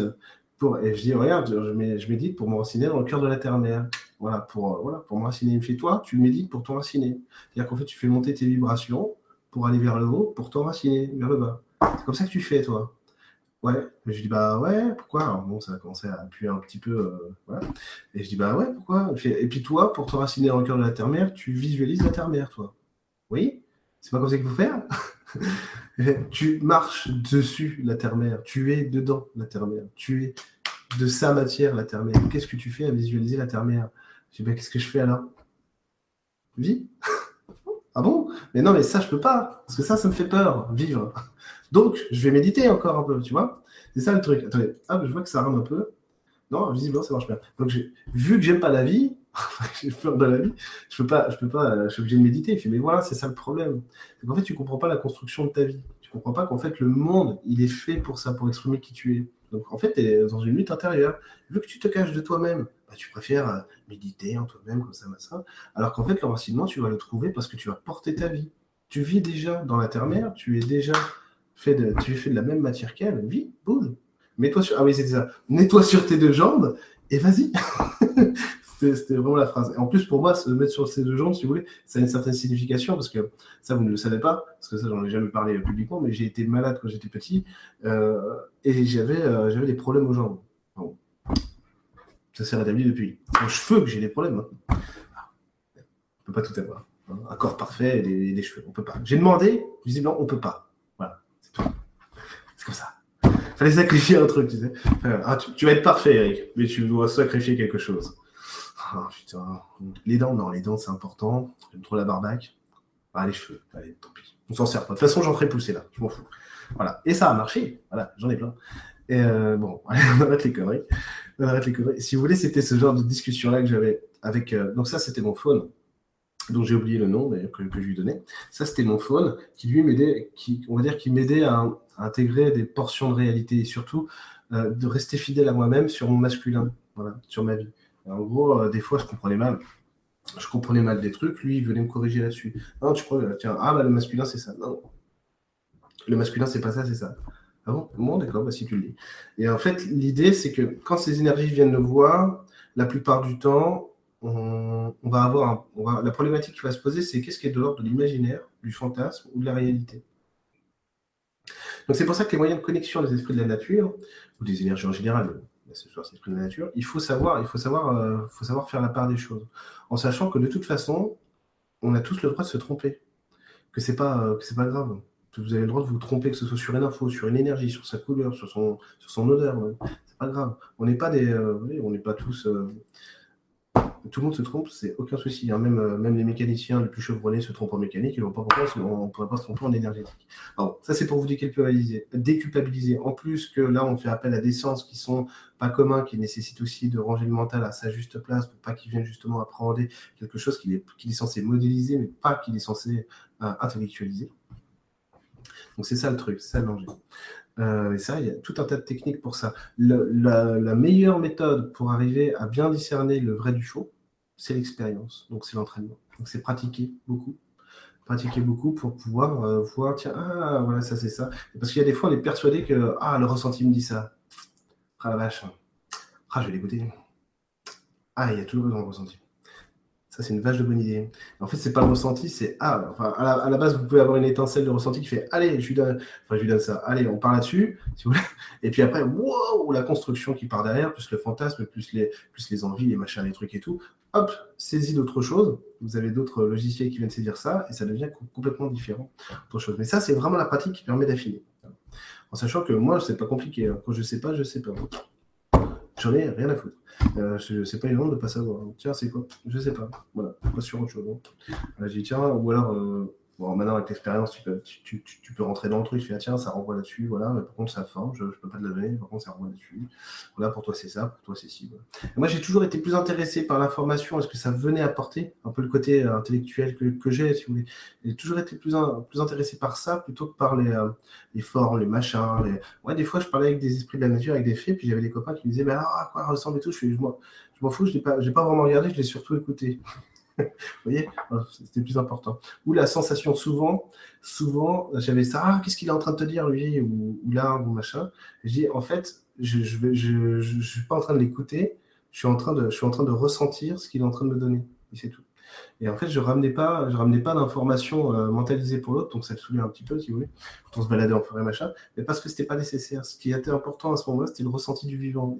Pour, et je dis Regarde, je, je médite pour m'enraciner dans le cœur de la terre-mère. Voilà, pour, euh, voilà, pour m'enraciner. Il me fait Toi, tu médites pour t'enraciner. C'est-à-dire qu'en fait, tu fais monter tes vibrations pour aller vers le haut, pour t'enraciner vers le bas. C'est comme ça que tu fais, toi. Ouais. je dis Bah ouais, pourquoi? Alors bon, ça a commencé à appuyer un petit peu. Euh. Et je dis Bah ouais, pourquoi? Et puis toi, pour t'enraciner dans le cœur de la terre-mère, tu visualises la terre-mère, toi. Oui? C'est pas comme ça qu'il faut faire? [LAUGHS] tu marches dessus la terre-mère, tu es dedans la terre-mère, tu es de sa matière la terre-mère. Qu'est-ce que tu fais à visualiser la terre-mère? Je dis, ben, qu'est-ce que je fais alors? Vis [LAUGHS] Ah bon? Mais non, mais ça, je peux pas, parce que ça, ça me fait peur, vivre. Donc, je vais méditer encore un peu, tu vois? C'est ça le truc. Attendez, je vois que ça rame un peu. Non, visiblement, ça marche bien. Donc, vu que j'aime pas la vie, [LAUGHS] j'ai peur de la vie, je peux pas, je peux pas, je suis obligé de méditer. Il fait, mais voilà, c'est ça le problème. En fait, tu comprends pas la construction de ta vie. Tu comprends pas qu'en fait, le monde, il est fait pour ça, pour exprimer qui tu es. Donc, en fait, tu es dans une lutte intérieure. Vu que tu te caches de toi-même, bah, tu préfères euh, méditer en toi-même, comme ça, ça. Alors qu'en fait, l'enracinement, tu vas le trouver parce que tu vas porter ta vie. Tu vis déjà dans la terre-mère, tu es déjà fait de, tu es fait de la même matière qu'elle. Vis, bouge. Mets-toi sur, ah oui, c'est ça. Mets-toi sur tes deux jambes et vas-y. [LAUGHS] C'était vraiment la phrase. En plus, pour moi, se mettre sur ces deux jambes, si vous voulez, ça a une certaine signification parce que ça, vous ne le savez pas, parce que ça, j'en ai jamais parlé publiquement, mais j'ai été malade quand j'étais petit euh, et j'avais euh, j'avais des problèmes aux jambes. Ça s'est rétabli depuis. C'est aux cheveux que j'ai des problèmes. Hein. On peut pas tout avoir. Hein. Un corps parfait et des, cheveux. On peut pas. J'ai demandé, visiblement, on peut pas. Voilà, c'est tout. C'est comme ça. Fallait sacrifier un truc, tu sais. Ah, tu vas être parfait, Eric, mais tu dois sacrifier quelque chose. Ah, putain. Les dents, non, les dents, c'est important. J'aime trop la barbaque. Ah, les cheveux, allez, tant pis. On s'en sert pas. De toute façon, j'en ferai pousser là, je m'en fous. Voilà. Et ça a marché. Voilà, j'en ai plein. Et euh, bon, [LAUGHS] on arrête les conneries. On arrête les conneries. Si vous voulez, c'était ce genre de discussion-là que j'avais avec. Euh, donc, ça, c'était mon phone, dont j'ai oublié le nom d'ailleurs que, je lui donnais. Ça, c'était mon phone qui lui m'aidait, qui, on va dire, qui m'aidait à, intégrer des portions de réalité et surtout euh, de rester fidèle à moi-même sur mon masculin, voilà, sur ma vie. En gros, euh, des fois, je comprenais mal. Je comprenais mal des trucs. Lui, il venait me corriger là-dessus. Non, tu crois, tiens, ah, bah, le masculin, c'est ça. Non. Le masculin, c'est pas ça, c'est ça. Ah bon? Bon, d'accord, bah, si tu le dis. Et en fait, l'idée, c'est que quand ces énergies viennent le voir, la plupart du temps, on, va avoir. la problématique qui va se poser, c'est qu'est-ce qui est de l'ordre de l'imaginaire, du fantasme ou de la réalité. Donc, c'est pour ça que les moyens de connexion des esprits de la nature, ou des énergies en général, c'est de il faut savoir, il faut savoir, euh, faut savoir faire la part des choses, en sachant que de toute façon, on a tous le droit de se tromper, que c'est pas, euh, pas grave. Vous avez le droit de vous tromper, que ce soit sur une info, sur une énergie, sur sa couleur, sur son, odeur. C'est pas grave. On n'est pas des, euh, on n'est pas tous tout le monde se trompe, c'est aucun souci. Hein. Même, euh, même les mécaniciens les plus chevronnés se trompent en mécanique, ils ne vont pas pourquoi on ne pourrait pas se tromper en énergétique. Alors, ça, c'est pour vous déculpabiliser. déculpabiliser. En plus que là, on fait appel à des sens qui sont pas communs, qui nécessitent aussi de ranger le mental à sa juste place pour pas qu'il vienne justement appréhender quelque chose qu'il est, est censé modéliser, mais pas qu'il est censé euh, intellectualiser. Donc, c'est ça le truc, c'est ça le danger. Euh, et ça, il y a tout un tas de techniques pour ça. la, meilleure méthode pour arriver à bien discerner le vrai du faux, c'est l'expérience. Donc, c'est l'entraînement. Donc, c'est pratiquer beaucoup. Pratiquer beaucoup pour pouvoir euh, voir, tiens, ah, voilà, ça, c'est ça. Parce qu'il y a des fois, on est persuadé que, ah, le ressenti me dit ça. Ah, la vache. Ah, je vais l'écouter. Ah, il y a toujours le ressenti. C'est une vache de bonne idée. En fait, c'est pas le ressenti, c'est ah. À la, base, vous pouvez avoir une étincelle de ressenti qui fait allez, je lui donne, enfin, ça. Allez, on part là-dessus, si vous. Et puis après, wow, la construction qui part derrière, plus le fantasme, plus les, plus les envies, les machins, les trucs et tout. Hop, saisis d'autres choses. Vous avez d'autres logiciels qui viennent saisir ça et ça devient complètement différent. Chose. Mais ça, c'est vraiment la pratique qui permet d'affiner. En sachant que moi, c'est pas compliqué. Hein. Quand je sais pas, je sais pas. J'en ai rien à foutre. Euh, c'est pas évident de pas savoir. Tiens, c'est quoi? Je sais pas. Voilà, pas sur autre chose. J'ai dit, tiens, ou alors, euh, Bon, maintenant, avec l'expérience, tu peux, tu, peux rentrer dans le truc, tu fais, ah, tiens, ça renvoie là-dessus, voilà, mais par contre, ça forme, je ne peux pas te la donner, par contre, ça renvoie là-dessus. Voilà, pour toi, c'est ça, pour toi, c'est ci. Moi, j'ai toujours été plus intéressé par l'information, est-ce que ça venait apporter un peu le côté euh, intellectuel que, j'ai, si vous voulez. J'ai toujours été plus, intéressé par ça plutôt que par les, euh, les formes, les machins. Ouais, des fois, je parlais avec des esprits de la nature, avec des faits, puis j'avais des copains qui me disaient, mais ah, à quoi ressemble et tout, je m'en fous, je n'ai pas vraiment regardé, je l'ai surtout écouté. Vous voyez, c'était plus important. Ou la sensation, souvent, souvent, j'avais ça, ah, qu'est-ce qu'il est en train de te dire, lui, ou, là, ou machin. je dis, en fait, je ne je, je, je, suis pas en train de l'écouter, je, suis en train de, je suis en train de ressentir ce qu'il est en train de me donner. Et c'est tout. Et en fait, je ramenais pas, je ramenais pas d'informations euh, mentalisées pour l'autre, donc ça me saoulait un petit peu, si vous voulez, quand on se baladait en forêt, machin, mais parce que c'était pas nécessaire. Ce qui était important à ce moment-là, c'était le ressenti du vivant.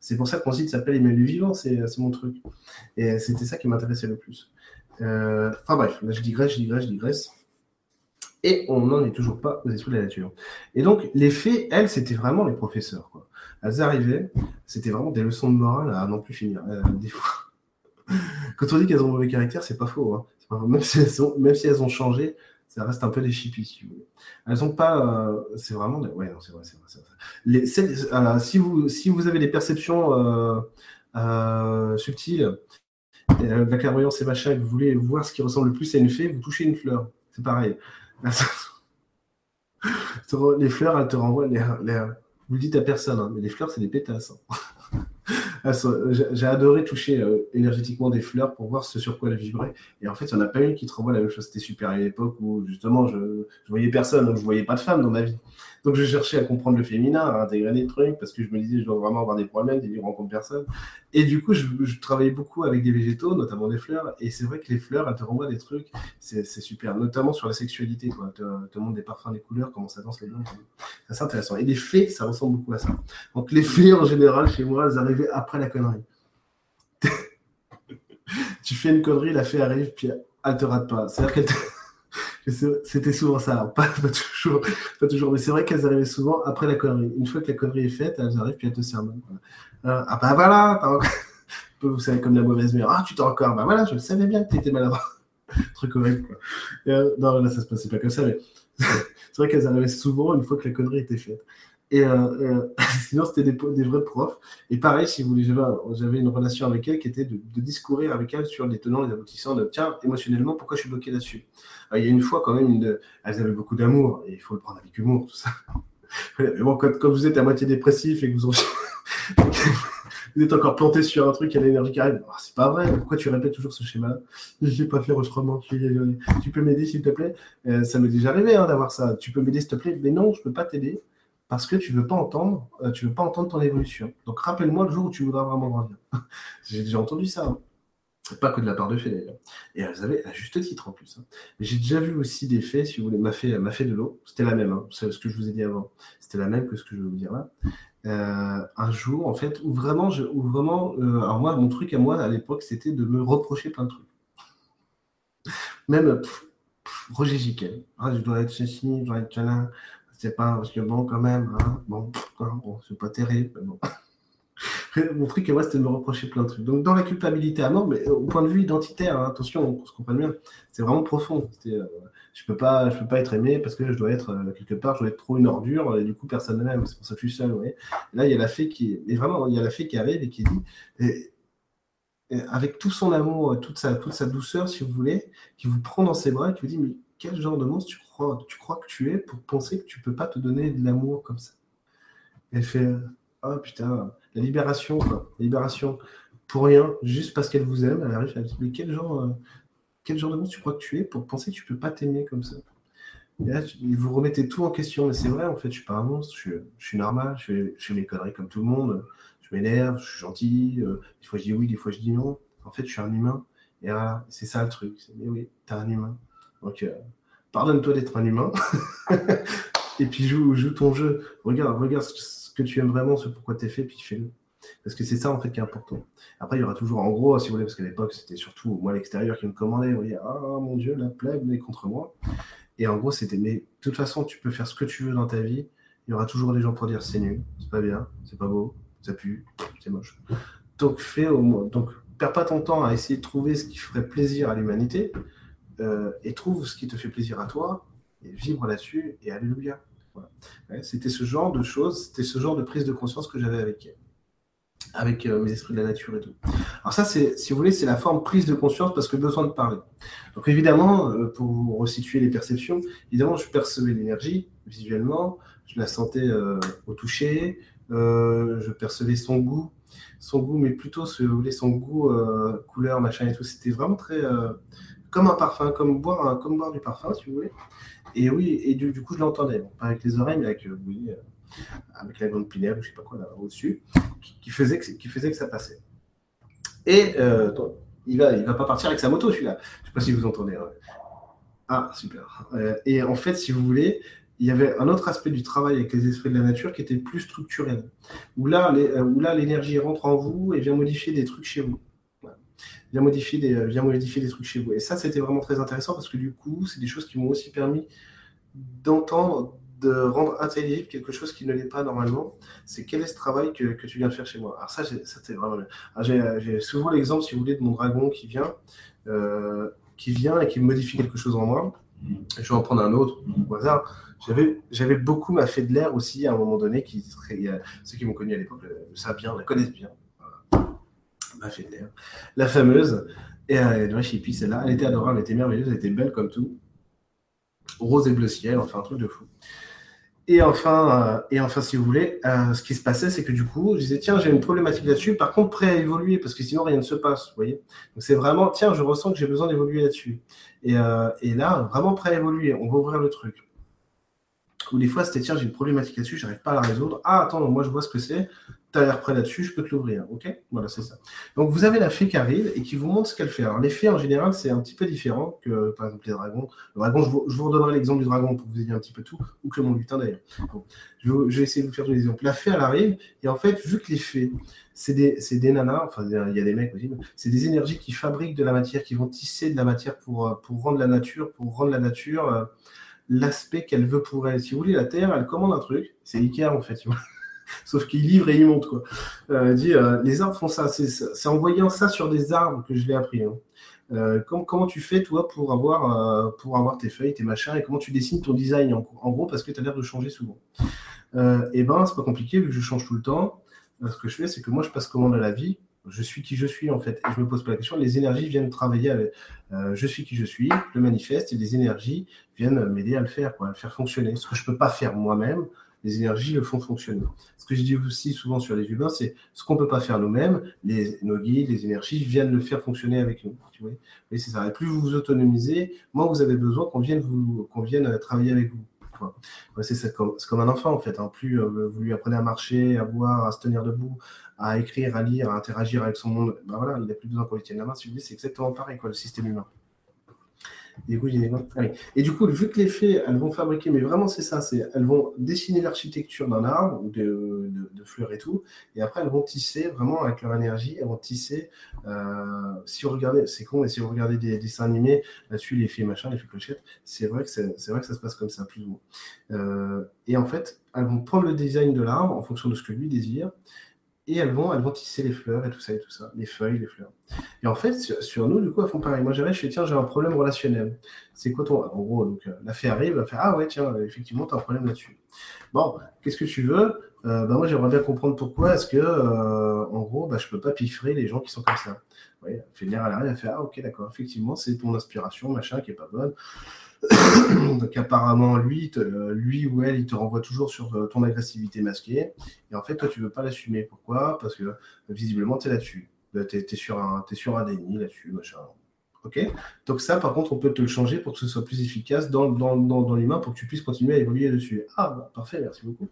C'est pour ça que mon site s'appelle Email du vivant, c'est mon truc. Et c'était ça qui m'intéressait le plus. Euh, enfin bref, là je digresse, je digresse, je digresse. Et on n'en est toujours pas aux esprits de la nature. Et donc, les faits, elles, c'était vraiment les professeurs. Elles arrivaient, c'était vraiment des leçons de morale à n'en plus finir. Euh, des fois [LAUGHS] quand on dit qu'elles ont mauvais caractère, c'est pas faux. Hein. Même, si elles ont, changé, ça reste un peu des chippies, si. Elles ont pas. Euh, c'est vraiment. Ouais, non, c'est vrai, c'est vrai. Euh, si, vous, si vous avez des perceptions euh, subtiles, la clairvoyance et machin, vous voulez voir ce qui ressemble le plus à une fée, vous touchez une fleur. C'est pareil. [LAUGHS] les fleurs, elles te renvoient Vous le dites à personne, hein, mais les fleurs, c'est des pétasses. Hein. [LAUGHS] Ah, j'ai adoré toucher euh, énergétiquement des fleurs pour voir ce sur quoi elles vibraient. Et en fait, il n'y en a pas une qui te renvoie la même chose. C'était super à l'époque où justement je, ne voyais personne, donc je voyais pas de femmes dans ma vie. Donc je cherchais à comprendre le féminin, à intégrer des trucs, parce que je me disais, je dois vraiment avoir des problèmes, des rencontre personne. Et du coup, je, travaillais beaucoup avec des végétaux, notamment des fleurs. Et c'est vrai que les fleurs, elles te renvoient des trucs, c'est super, notamment sur la sexualité. Quoi. Te, te des parfums, des couleurs, comment ça danse les gens. C'est intéressant. Et les fées, ça ressemble beaucoup à ça. Donc les fées, en général, chez moi, elles arrivaient après la connerie. [LAUGHS] tu fais une connerie, la fée arrive, puis elle te rate pas. C'est-à-dire qu'elle te... [LAUGHS] C'était souvent ça. Pas, toujours, pas toujours, mais c'est vrai qu'elles arrivaient souvent après la connerie. Une fois que la connerie est faite, elles arrivent puis elles te serment. Euh, ah bah voilà, [LAUGHS] vous savez, comme la mauvaise mère. Ah, tu t'en encore. Bah voilà, je le savais bien que tu étais maladroit. Truc horrible, quoi. Euh, non, là, ça se passait pas comme ça, mais c'est vrai qu'elles arrivaient souvent une fois que la connerie était faite. Et euh, euh, [LAUGHS] sinon, c'était des, vrais profs. Et pareil, si vous voulez, j'avais une relation avec elle qui était de, discourir avec elle sur les tenants, les aboutissants de tiens, émotionnellement, pourquoi je suis bloqué là-dessus? Il y a une fois, quand même, elles avaient beaucoup d'amour, et il faut le prendre avec humour, tout ça. [LAUGHS] Mais bon, quand, vous êtes à moitié dépressif et que [LAUGHS] vous, êtes encore planté sur un truc, il y a l'énergie qui arrive, oh, c'est pas vrai, pourquoi tu répètes toujours ce schéma? Je vais pas faire autrement, tu, peux m'aider s'il te plaît? Euh, Ça m'est déjà arrivé hein, d'avoir ça. Tu peux m'aider s'il te plaît? Mais non, je peux pas t'aider parce que tu veux pas entendre, euh, tu veux pas entendre ton évolution. Donc rappelle-moi le jour où tu voudras vraiment grandir. [LAUGHS] J'ai déjà entendu ça. Hein. Pas que de la part de fées d'ailleurs. Et elles avaient à juste titre en plus. Hein. J'ai déjà vu aussi des fées, si vous voulez, ma fée, ma fée de l'eau, c'était la même, hein. c'est ce que je vous ai dit avant. C'était la même que ce que je vais vous dire là. Euh, un jour, en fait, où vraiment, où vraiment euh, alors moi, mon truc à moi à l'époque, c'était de me reprocher plein de trucs. Même Roger Giquel. Ah, je dois être ceci, je dois être là. C'est pas parce que bon, quand même, hein, bon, c'est pas terrible. Bon. [LAUGHS] Mon truc, moi, c'était de me reprocher plein de trucs. Donc, dans la culpabilité à mort, mais au point de vue identitaire, hein, attention, on se comprenne bien, c'est vraiment profond. Euh, je peux pas, je peux pas être aimé parce que je dois être euh, quelque part, je dois être trop une ordure et du coup personne ne m'aime. C'est pour ça que je suis seul. là, il y a la fée qui, et vraiment, il y a la fée qui arrive et qui dit, avec tout son amour, toute sa, toute sa douceur, si vous voulez, qui vous prend dans ses bras et qui vous dit, mais quel genre de monstre tu tu crois que tu es pour penser que tu peux pas te donner de l'amour comme ça Elle fait, oh putain la libération, quoi. La libération pour rien, juste parce qu'elle vous aime. Elle arrive, elle dit, mais quel genre, euh, quel genre de monstre tu crois que tu es pour penser que tu peux pas t'aimer comme ça? Et là, vous remettez tout en question. Mais c'est vrai, en fait, je suis pas un monstre, je suis, normal, je fais, je mes conneries comme tout le monde. Je m'énerve, je suis gentil. Euh, des fois, je dis oui, des fois, je dis non. En fait, je suis un humain. Et voilà, c'est ça le truc. Mais oui, tu es un humain. Donc, euh, pardonne-toi d'être un humain. [LAUGHS] et puis, joue, joue ton jeu. Regarde, regarde que tu aimes vraiment, ce pourquoi tu es fait, puis fais-le. Parce que c'est ça en fait qui est important. Après, il y aura toujours, en gros, si vous voulez, parce qu'à l'époque, c'était surtout moi l'extérieur qui me commandait. Vous voyez, ah mon Dieu, la plèbe est contre moi. Et en gros, c'était, mais de toute façon, tu peux faire ce que tu veux dans ta vie. Il y aura toujours des gens pour dire c'est nul, c'est pas bien, c'est pas beau, ça pue, c'est moche. Donc, fais au moins. Donc, perds pas ton temps à essayer de trouver ce qui ferait plaisir à l'humanité euh, et trouve ce qui te fait plaisir à toi et vibre là-dessus et alléluia. C'était ce genre de choses, c'était ce genre de prise de conscience que j'avais avec avec euh, mes esprits de la nature et tout. Alors ça, c'est, si vous voulez, c'est la forme prise de conscience parce que besoin de parler. Donc évidemment, euh, pour resituer les perceptions, évidemment, je percevais l'énergie visuellement, je la sentais au toucher, je percevais son goût, son goût, mais plutôt, si vous voulez, son goût, couleur, machin et tout. C'était vraiment très comme un parfum, comme boire, comme boire du parfum, si vous voulez. Et oui, et du, coup, je l'entendais. pas avec les oreilles, mais avec, euh, oui, euh, avec la grande pinède, je sais pas quoi, là, au-dessus, qui, faisait que, qui faisait que ça passait. Et euh, il va, il va pas partir avec sa moto, celui-là. Je sais pas si vous entendez. Ah, super. et en fait, si vous voulez, il y avait un autre aspect du travail avec les esprits de la nature qui était plus structurel, où là, l'énergie rentre en vous et vient modifier des trucs chez vous vient modifier des, vient modifier des trucs chez vous. Et ça, c'était vraiment très intéressant parce que du coup, c'est des choses qui m'ont aussi permis d'entendre, de rendre intelligible quelque chose qui ne l'est pas normalement. C'est quel est ce travail que, que, tu viens de faire chez moi? Alors ça, c'était vraiment bien. J'ai souvent l'exemple, si vous voulez, de mon dragon qui vient, euh, qui vient et qui modifie quelque chose en moi. Je vais en prendre un autre au hasard. J'avais beaucoup ma fée de l'air aussi à un moment donné. Qui, ceux qui m'ont connu à l'époque le savent bien, la connaissent bien fait La fameuse. Et euh, puis celle-là, elle était adorable, elle était merveilleuse, elle était belle comme tout. Rose et bleu ciel, enfin un truc de fou. Et enfin, euh, et enfin, si vous voulez, euh, ce qui se passait, c'est que du coup, je disais, tiens, j'ai une problématique là-dessus, par contre, prêt à évoluer, parce que sinon, rien ne se passe, vous voyez. Donc, c'est vraiment, tiens, je ressens que j'ai besoin d'évoluer là-dessus. Et, euh, et, là, vraiment prêt à évoluer, on va ouvrir le truc. Ou des fois, c'était, tiens, j'ai une problématique là-dessus, j'arrive pas à la résoudre. Ah, attends, moi, je vois ce que c'est tu as l'air prêt là-dessus, je peux te l'ouvrir. OK Voilà, c'est ça. Donc, vous avez la fée qui arrive et qui vous montre ce qu'elle fait. Alors, les fées, en général, c'est un petit peu différent que, par exemple, les dragons. Le dragon, je vous, je vous redonnerai l'exemple du dragon pour que vous ayez un petit peu tout, ou que mon lutin d'ailleurs. je, vais essayer de vous faire des exemples. La fée, elle arrive, et en fait, vu que les fées, c'est des, des, nanas, enfin, il y a des mecs aussi, c'est des énergies qui fabriquent de la matière, qui vont tisser de la matière pour, pour rendre la nature, pour rendre la nature. Euh, l'aspect qu'elle veut pour elle. Si vous voulez, la Terre, elle commande un truc, c'est Ikea en fait. [LAUGHS] Sauf qu'il livre et il monte. Quoi. Euh, dit, euh, les arbres font ça. C'est en voyant ça sur des arbres que je l'ai appris. Hein. Euh, comment, tu fais, toi, pour avoir, pour avoir tes feuilles, tes machins, et comment tu dessines ton design, en, gros, parce que tu as l'air de changer souvent Et ben, c'est pas compliqué, vu que je change tout le temps. ce que je fais, c'est que moi, je passe commande à la vie. Je suis qui je suis, en fait. Et je me pose pas la question. Les énergies viennent travailler avec. je suis qui je suis, le manifeste, et les énergies viennent m'aider à le faire, à le faire fonctionner. Ce que je peux pas faire moi-même, les énergies le font fonctionner. Ce que je dis aussi souvent sur les humains, c'est ce qu'on peut pas faire nous-mêmes, les, nos guides, les énergies viennent le faire fonctionner avec nous. Tu vois c'est ça. Et plus vous vous autonomisez, moins vous avez besoin qu'on vienne, vienne travailler avec vous. c'est comme, comme, un enfant en fait. Hein. Plus euh, vous lui apprenez à marcher, à boire, à se tenir debout, à écrire, à lire, à interagir avec son monde, ben voilà, il n'a plus besoin qu'on lui tienne la main. Si c'est exactement pareil, quoi, le système humain. Et, du coup, vu que les fées, elles vont fabriquer, mais vraiment c'est ça, c'est elles vont dessiner l'architecture d'un arbre ou de, fleurs et tout, et après elles vont tisser vraiment avec leur énergie, elles vont tisser. Euh, si vous regardez, c'est con, mais si vous regardez des, dessins animés là-dessus, les fées machin, les fées clochettes, c'est vrai que vrai que ça se passe comme ça plus ou moins. Euh, et en fait, elles vont prendre le design de l'arbre en fonction de ce que lui désire, et elles vont, elles vont tisser les fleurs et tout ça et tout ça, les feuilles, les fleurs. Et en fait, sur, nous, du coup, elles font pareil. Moi, j'arrive, je fais, tiens, j'ai un problème relationnel. C'est quoi ton. En gros, donc, euh, la fée arrive, elle faire, ah ouais, tiens, effectivement, tu as un problème là-dessus. Bon, qu'est-ce que tu veux? Euh, bah, Moi, j'aimerais bien comprendre pourquoi est-ce que, euh, en gros, bah, je peux pas piffrer les gens qui sont comme ça. Elle fait venir à l'arrière, elle fait, ah ok, d'accord, effectivement, c'est ton inspiration, machin, qui est pas bonne. [COUGHS] Donc apparemment, lui, lui ou elle, il te renvoie toujours sur euh, ton agressivité masquée. Et en fait, toi, tu veux pas l'assumer. Pourquoi? Parce que visiblement, tu es là-dessus. Tu es, es sur un déni là-dessus, machin. Ok Donc ça, par contre, on peut te le changer pour que ce soit plus efficace dans, dans, dans, l'humain, pour que tu puisses continuer à évoluer dessus. Ah, bah, parfait, merci beaucoup.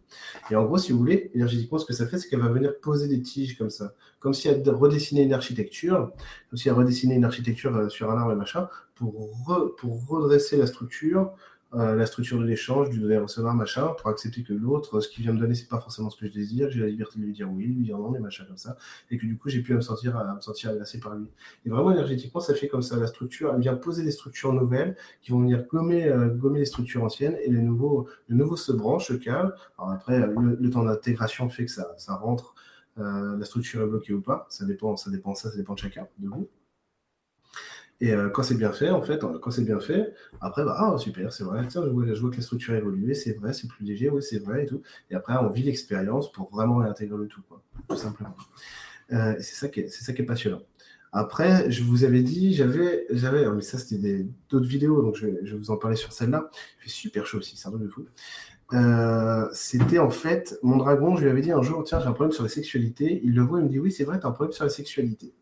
Et en gros, si vous voulez, énergétiquement, ce que ça fait, c'est qu'elle va venir poser des tiges comme ça, comme si elle redessinait une architecture, comme si elle redessinait une architecture euh, sur un arbre et machin, pour, pour redresser la structure, euh, la structure de l'échange, du donner recevoir, machin, pour accepter que l'autre, ce qu'il vient me donner, c'est pas forcément ce que je désire, j'ai la liberté de lui dire oui, lui dire non, des machins comme ça, et que du coup, j'ai pu me sentir, à, me sentir par lui. Et vraiment, énergétiquement, ça fait comme ça. La structure, elle vient poser des structures nouvelles qui vont venir gommer, euh, gommer les structures anciennes, et les nouveaux, le nouveau se branche, se calme. Alors après, le, temps d'intégration fait que ça, ça rentre, euh, la structure est bloquée ou pas, ça dépend, ça dépend, ça, ça dépend de chacun, de vous. Et euh, quand c'est bien fait, en fait, quand c'est bien fait, après, bah, ah, super, c'est vrai, tiens, je vois, que la structure a évolué, c'est vrai, c'est plus léger, oui, c'est vrai et tout. Et après, on vit l'expérience pour vraiment réintégrer le tout, quoi, tout simplement. Euh, c'est ça, qui est, ça qui est passionnant. Après, je vous avais dit, j'avais, j'avais, mais ça c'était d'autres vidéos, donc je vais, vous en parler sur celle-là. Il fait super chaud aussi, c'est un truc de fou. Euh, c'était en fait, mon dragon, je lui avais dit un jour, tiens, j'ai un problème sur la sexualité. Il le voit, il me dit, oui, c'est vrai, tu as un problème sur la sexualité.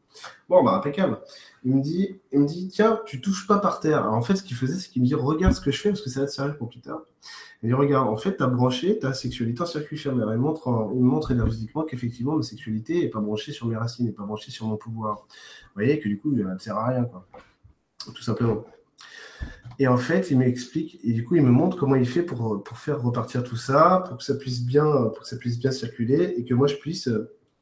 Bon, bah, impeccable. Il me dit, il me dit tiens, tu touches pas par terre. en fait, ce qu'il faisait, c'est qu'il me dit, regarde ce que je fais parce que ça va te servir pour plus. Il dit, regarde, en fait, tu as branché ta sexualité en circuit fermé. Il montre, il montre énergétiquement qu'effectivement, ma sexualité n'est pas branchée sur mes racines, n'est pas branchée sur mon pouvoir. Vous voyez que du coup, elle ne sert à rien. Tout simplement. Et en fait, il m'explique, et du coup, il me montre comment il fait pour, pour faire repartir tout ça, pour que ça puisse bien, pour que ça puisse bien circuler et que moi je puisse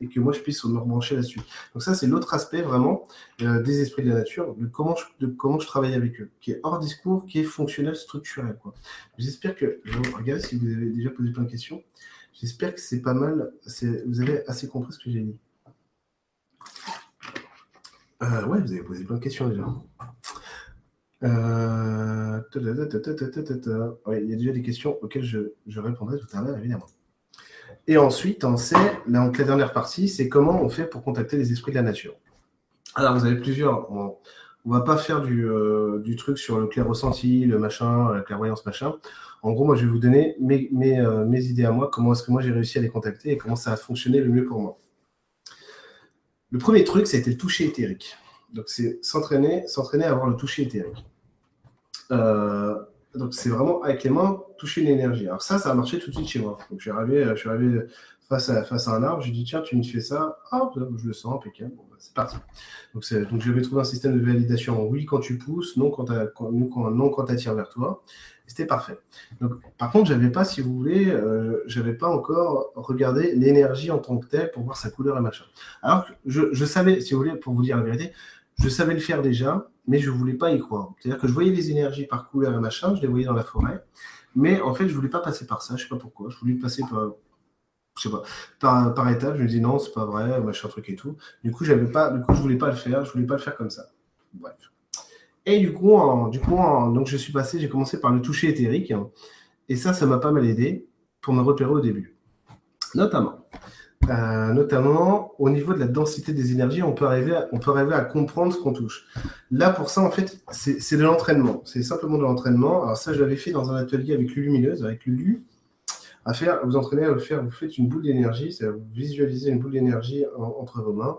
et que moi je puisse me rebrancher là-dessus. Donc ça, c'est l'autre aspect vraiment euh, des esprits de la nature, de comment, je, travaille avec eux, qui est hors discours, qui est fonctionnel, structurel. J'espère que, regardez si vous avez déjà posé plein de questions, j'espère que c'est pas mal, vous avez assez compris ce que j'ai dit. Euh, ouais, vous avez posé plein de questions déjà. Euh, il y a déjà des questions auxquelles je, je répondrai tout à l'heure, évidemment. Et ensuite, on sait, la dernière partie, c'est comment on fait pour contacter les esprits de la nature. Alors, vous avez plusieurs. on ne va pas faire du, euh, truc sur le clair ressenti, le machin, la clairvoyance, machin. En gros, moi, je vais vous donner euh, mes idées à moi, comment est-ce que moi j'ai réussi à les contacter et comment ça a fonctionné le mieux pour moi. Le premier truc, c'était le toucher éthérique. Donc, c'est s'entraîner, s'entraîner à avoir le toucher éthérique. Euh, donc c'est vraiment avec les mains toucher une énergie. Alors ça, ça a marché tout de suite chez moi. Donc je suis arrivé, je suis arrivé face à, face à un arbre, lui dit tiens, tu me fais ça, ah, je le sens, impeccable, bon, bah, c'est parti. Donc, donc je vais trouver un système de validation oui quand tu pousses, non quand, quand, non quand tu attires vers toi. C'était parfait. Donc, par contre, j'avais pas, si vous voulez, euh, j'avais pas encore regardé l'énergie en tant que telle pour voir sa couleur et machin. Alors je, je savais, si vous voulez, pour vous dire la vérité, je savais le faire déjà, mais je ne voulais pas y croire. C'est-à-dire que je voyais les énergies par couleur et machin, je les voyais dans la forêt, mais en fait, je ne voulais pas passer par ça, je ne sais pas pourquoi. Je voulais passer par, je sais pas, par, par étapes. Je me dis non, c'est pas vrai, machin truc et tout. Du coup, j'avais pas, du coup, je voulais pas le faire, je voulais pas le faire comme ça. Bref. Et du coup, du coup, donc je suis passé, j'ai commencé par le toucher éthérique, et ça, ça m'a pas mal aidé pour me repérer au début. Notamment, euh, notamment au niveau de la densité des énergies, on peut arriver à, comprendre ce qu'on touche. Là, pour ça, en fait, c'est de l'entraînement. C'est simplement de l'entraînement. Alors ça, je l'avais fait dans un atelier avec Lulumineuse, avec Lulu. À faire, vous entraînez à faire, vous faites une boule d'énergie, c'est vous visualisez une boule d'énergie entre vos mains.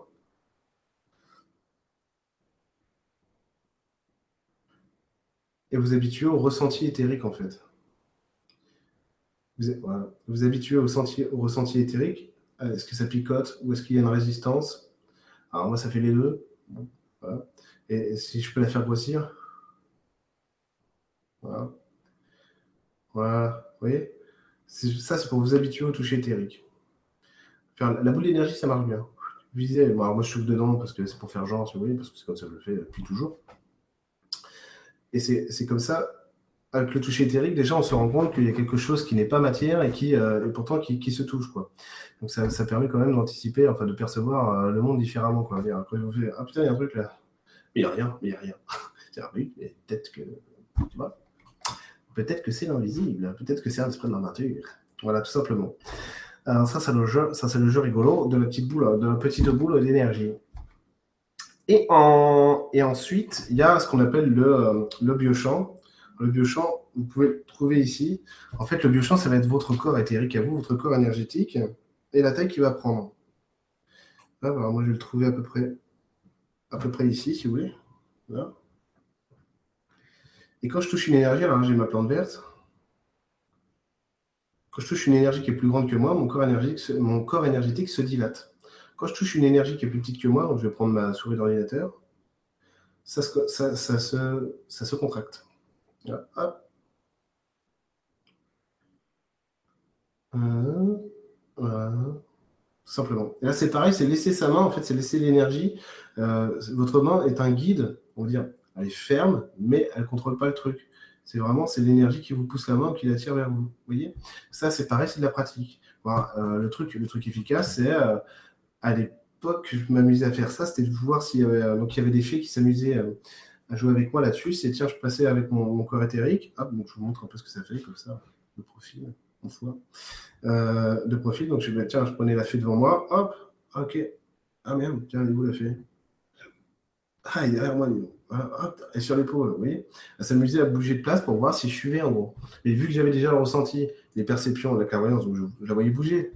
Et vous habituez au ressenti éthérique, en fait. vous, habituez au ressenti éthérique. Euh, est-ce que ça picote ou est-ce qu'il y a une résistance? Alors moi, ça fait les deux. Et si je peux la faire grossir? Voilà. Voilà. Vous voyez? Ça, c'est pour vous habituer au toucher éthérique. la boule d'énergie, ça marche bien. Visez, alors moi je souffle dedans parce que c'est pour faire genre, si vous parce que c'est comme ça que je le fais depuis toujours. Et c'est comme ça, avec le toucher éthérique, déjà on se rend compte qu'il y a quelque chose qui n'est pas matière et qui euh, et pourtant qui, se touche. Quoi. Donc ça, ça permet quand même d'anticiper, enfin de percevoir euh, le monde différemment. Quoi. Vous faites, ah putain, il y a un truc là. Mais il n'y a rien, il n'y a rien. [LAUGHS] c'est oui, mais peut-être que. Tu vois Peut-être que c'est l'invisible, peut-être que c'est un esprit de la nature. Voilà, tout simplement. Alors ça, c'est le jeu, ça c'est le jeu rigolo de la petite boule, de la petite boule d'énergie. Et, en, et ensuite, il y a ce qu'on appelle le, le biochamp. Le biochamp, vous pouvez le trouver ici. En fait, le biochamp, ça va être votre corps éthérique à vous, votre corps énergétique, et la taille qu'il va prendre. Là, voilà, moi, je vais le trouver à peu près, à peu près ici, si vous voulez. Et quand je touche une énergie, alors j'ai ma plante verte. Quand je touche une énergie qui est plus grande que moi, mon corps énergétique, mon corps énergétique se dilate. Quand je touche une énergie qui est plus petite que moi, donc je vais prendre ma souris d'ordinateur, ça se, ça, se, contracte. Voilà. Simplement. Là, c'est pareil, c'est laisser sa main, en fait, c'est laisser l'énergie. Euh, votre main est un guide, on va dire, elle est ferme, mais elle ne contrôle pas le truc. C'est vraiment c'est l'énergie qui vous pousse la main qui l'attire vers vous. Vous voyez? Ça, c'est pareil, c'est de la pratique. Euh, le, truc, le truc efficace, c'est euh, à l'époque, je m'amusais à faire ça, c'était de voir s'il y avait, donc il y avait des filles qui s'amusaient à jouer avec moi là-dessus. C'est tiens, je passais avec mon, corps éthérique. Hop, donc je vous montre un peu ce que ça fait comme ça, de profil, en soi. de profil, donc je, tiens, je prenais la fée devant moi. Hop, ok. Ah merde, tiens, elle est où la fée? Ah, il est derrière moi, est et sur l'épaule, voyez Elle s'amusait à bouger de place pour voir si je suivais en gros. Mais vu que j'avais déjà le ressenti, les perceptions, la clairvoyance, donc je, la voyais bouger.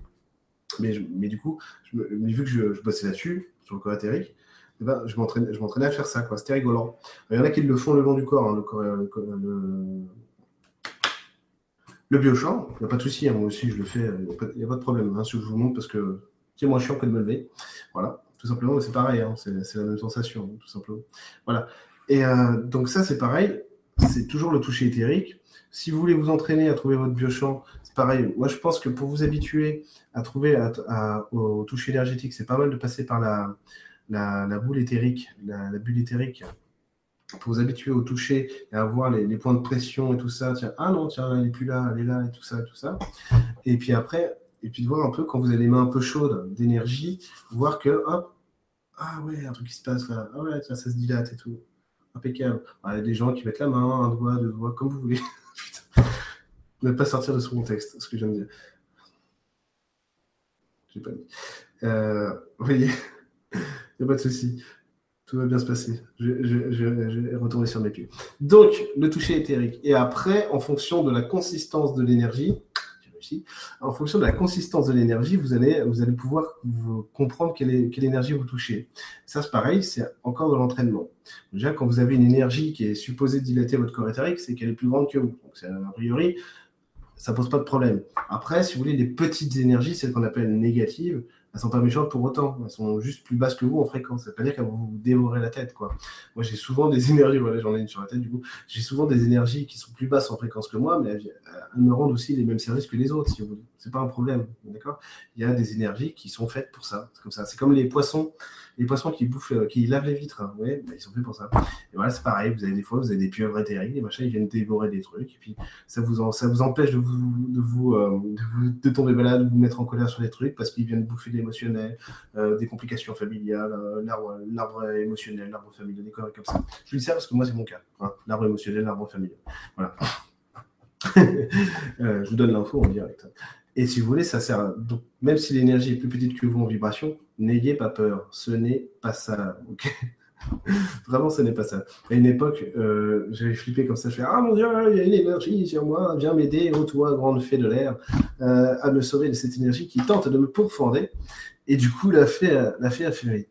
Mais, mais du coup, mais vu que je, bossais là-dessus, sur le corps éthérique, eh ben, je m'entraînais à faire ça. C'était rigolant. Il y en a qui le font le long du corps, hein, le, corps le, le, biochamp, il n'y a pas de souci, hein, moi aussi je le fais, il n'y a, pas de problème. Hein, si je vous montre, parce que c'est moins chiant que de me lever. Voilà tout simplement, c'est pareil, c'est la même sensation, tout simplement. Voilà. Et euh, donc ça, c'est pareil, c'est toujours le toucher éthérique. Si vous voulez vous entraîner à trouver votre biochamp, c'est pareil. Moi, je pense que pour vous habituer à trouver au toucher énergétique, c'est pas mal de passer par la, la, boule éthérique, la, bulle éthérique, pour vous habituer au toucher et à voir les, points de pression et tout ça. Tiens, ah non, tiens, elle n'est plus là, elle est là et tout ça, et tout ça. Et puis après, et puis de voir un peu quand vous avez les mains un peu chaudes d'énergie, voir que hop, ah ouais, un truc qui se passe là. Ah ouais, ça se dilate et tout. Impeccable. il y a des gens qui mettent la main, un doigt, deux doigts, comme vous voulez. [LAUGHS] Ne pas sortir de ce contexte, ce que j'aime dire. J'ai pas dit. Euh, vous voyez, n'y a pas de souci. Tout va bien se passer. Je, vais retourner sur mes pieds. Donc, le toucher éthérique. Et après, en fonction de la consistance de l'énergie, en fonction de la consistance de l'énergie, vous allez, vous allez pouvoir comprendre quelle, quelle énergie vous touchez. Ça, c'est pareil, c'est encore de l'entraînement. Déjà, quand vous avez une énergie qui est supposée dilater votre corps éthérique, c'est qu'elle est plus grande que vous. Donc, a priori, ça pose pas de problème. Après, si vous voulez, des petites énergies, celles qu'on appelle négatives, elles sont pas méchantes pour autant. Elles sont juste plus basses que vous en fréquence. Ça veut pas dire qu'elles vont vous dévorer la tête, quoi. Moi, j'ai souvent des [LAUGHS] énergies, voilà, j'en ai une sur la tête, du coup. J'ai souvent des énergies qui sont plus basses en fréquence que moi, mais elles, me rendent aussi les mêmes services que les autres, si vous voulez. C'est pas un problème, d'accord? Il y a des énergies qui sont faites pour ça. C'est comme ça. C'est comme les poissons, les poissons qui bouffent, euh, qui lavent les vitres. Hein. Bah, ils sont faits pour ça. Et voilà, c'est pareil. Vous avez des fois, vous avez des pieuvres éthériques, les machins, ils viennent dévorer des trucs, et puis ça vous, ça vous empêche de vous, de vous, euh, de, tomber malade, de vous mettre en colère sur les trucs parce qu'ils viennent bouffer l'émotionnel, euh, des complications familiales, l'arbre émotionnel, l'arbre familial, des conneries comme ça. Je dis ça parce que moi, c'est mon cas. Hein. l'arbre émotionnel, l'arbre familial. Voilà. [LAUGHS] je vous donne l'info en direct. Et si vous voulez, ça sert. Donc, même si l'énergie est plus petite que vous en vibration, n'ayez pas peur. Ce n'est pas ça. [LAUGHS] Vraiment, ce n'est pas ça. À une époque, euh, j'avais flippé comme ça. Je fais Ah mon Dieu, il y a une énergie sur moi. Viens m'aider, ô toi, grande fée de l'air, euh, à me sauver de cette énergie qui tente de me pourfonder. Et du coup, la fée, la fée a fait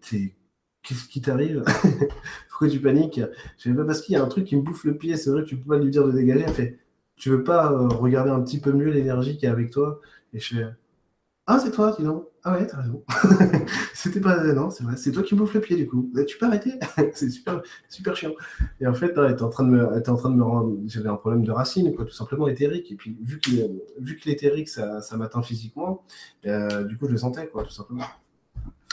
Qu'est-ce qui t'arrive? [LAUGHS] Pourquoi tu paniques? Je fais pas parce qu'il y a un truc qui me bouffe le pied. C'est vrai que tu peux pas lui dire de dégager. Elle fait tu veux pas regarder un petit peu mieux l'énergie qui est avec toi? Et je fais ah, c'est toi, donc. Ah ouais, t'as raison. [LAUGHS] C'était pas. Non, c'est vrai. C'est toi qui bouffe le pied, du coup. Tu peux arrêter [LAUGHS] C'est super, super chiant. Et en fait, t'es en train de me, en train de me rendre. J'avais un problème de racine, quoi, tout simplement éthérique. Et puis, vu qu'il vu que l'éthérique, ça, ça m'atteint physiquement, euh, du coup, je le sentais, quoi, tout simplement.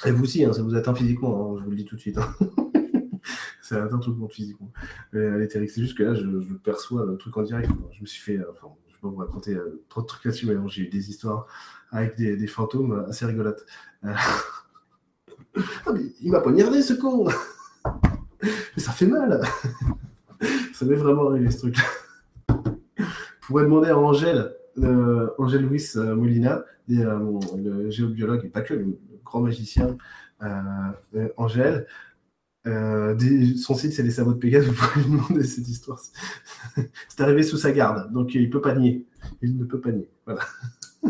Et vous aussi, hein, ça vous atteint physiquement, hein, je vous le dis tout de suite. Hein. [LAUGHS] ça atteint tout le monde physiquement. L'éthérique, c'est juste que là, je, perçois le truc en direct. Je me suis fait. Je vais pas vous raconter euh, trop de trucs là-dessus, mais j'ai eu des histoires avec des, fantômes assez rigolotes. Euh, [LAUGHS] ah, mais il m'a poignardé ce con [LAUGHS] Mais ça fait mal [LAUGHS] Ça m'est vraiment arrivé ce truc. Vous pourrez demander à Angèle, euh, Angèle Louis euh, Molina, le géobiologue et pas que, le, grand magicien Angèle. Son site, c'est les sabots de Pégase. Vous pouvez lui demander cette histoire. [LAUGHS] c'est arrivé sous sa garde, donc il peut pas nier. Il ne peut pas nier. Voilà. [LAUGHS]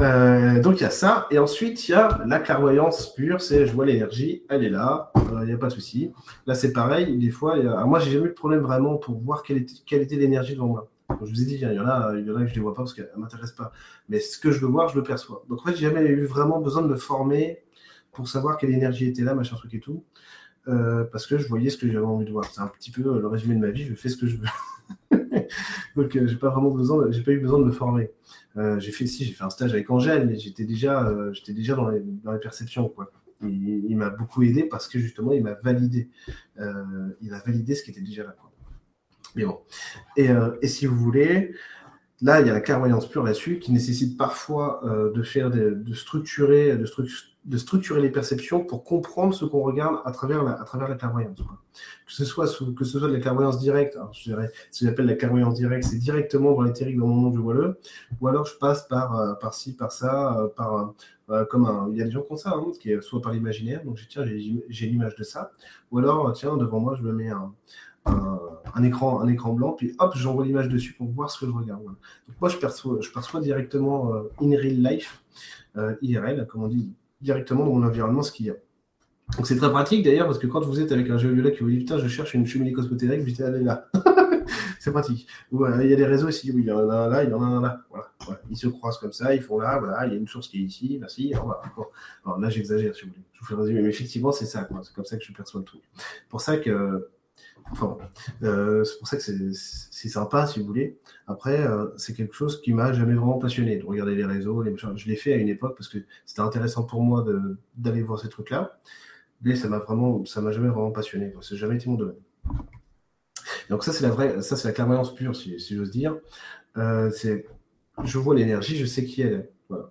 Euh, donc il y a ça, et ensuite il y a la clairvoyance pure, c'est je vois l'énergie, elle est là, il euh, n'y a pas de souci. Là c'est pareil, des fois, y a... moi j'ai jamais eu de problème vraiment pour voir quelle était, quelle était l'énergie devant moi. je vous ai dit, il y en a, il y en a que je ne les vois pas parce qu'elles ne m'intéressent pas. Mais ce que je veux voir, je le perçois. Donc en fait, j'ai jamais eu vraiment besoin de me former pour savoir quelle énergie était là, machin truc et tout. Euh, parce que je voyais ce que j'avais envie de voir. C'est un petit peu le résumé de ma vie, je fais ce que je veux. [LAUGHS] Donc j'ai pas vraiment besoin, j'ai pas eu besoin de me former. Euh, j'ai fait si j'ai fait un stage avec Angèle, mais j'étais déjà, euh, j'étais déjà dans les, dans les, perceptions quoi. il m'a beaucoup aidé parce que justement il m'a validé, euh, il a validé ce qui était déjà là. Mais bon. Et, et, si vous voulez, là il y a la clairvoyance pure là-dessus qui nécessite parfois de faire de structurer, de structurer de structurer les perceptions pour comprendre ce qu'on regarde à travers la, clairvoyance. Que, ce soit que ce soit de la clairvoyance directe, je dirais, ce que j'appelle la clairvoyance directe, c'est directement dans l'éthérique dans mon monde je vois le, ou alors je passe par, euh, par ci, par ça, euh, par euh, comme un, il y a des gens ont ça, hein, qui est soit par l'imaginaire, donc tiens, j'ai l'image de ça, ou alors tiens, devant moi, je me mets un, un, écran, un écran blanc, puis hop, j'envoie l'image dessus pour voir ce que je regarde. Donc moi, je perçois, je perçois directement in real life, IRL, comme on dit directement dans mon environnement ce qu'il y a. Donc c'est très pratique d'ailleurs parce que quand vous êtes avec un géologue qui vous dit putain je cherche une cheminée cosmotérique, vous dites allez là. [LAUGHS] c'est pratique. il y a des réseaux ici, il y en a là, il y en a un là. Voilà, Ils se croisent comme ça, ils font là, voilà, il y a une source qui est ici, merci. Alors, là j'exagère si vous voulez. Je vous fais résumer, mais effectivement c'est ça, c'est comme ça que je perçois le truc. Pour ça que Euh, c'est pour ça que c'est sympa, si vous voulez. Après, euh, c'est quelque chose qui m'a jamais vraiment passionné de regarder les réseaux. Les Je l'ai fait à une époque parce que c'était intéressant pour moi d'aller voir ces trucs-là. Mais ça m'a vraiment, ça m'a jamais vraiment passionné. N'a jamais été mon domaine. Donc ça, c'est la vraie, ça c'est la clairvoyance pure, si, j'ose dire. Euh, c'est, je vois l'énergie, je sais qui elle est. Voilà.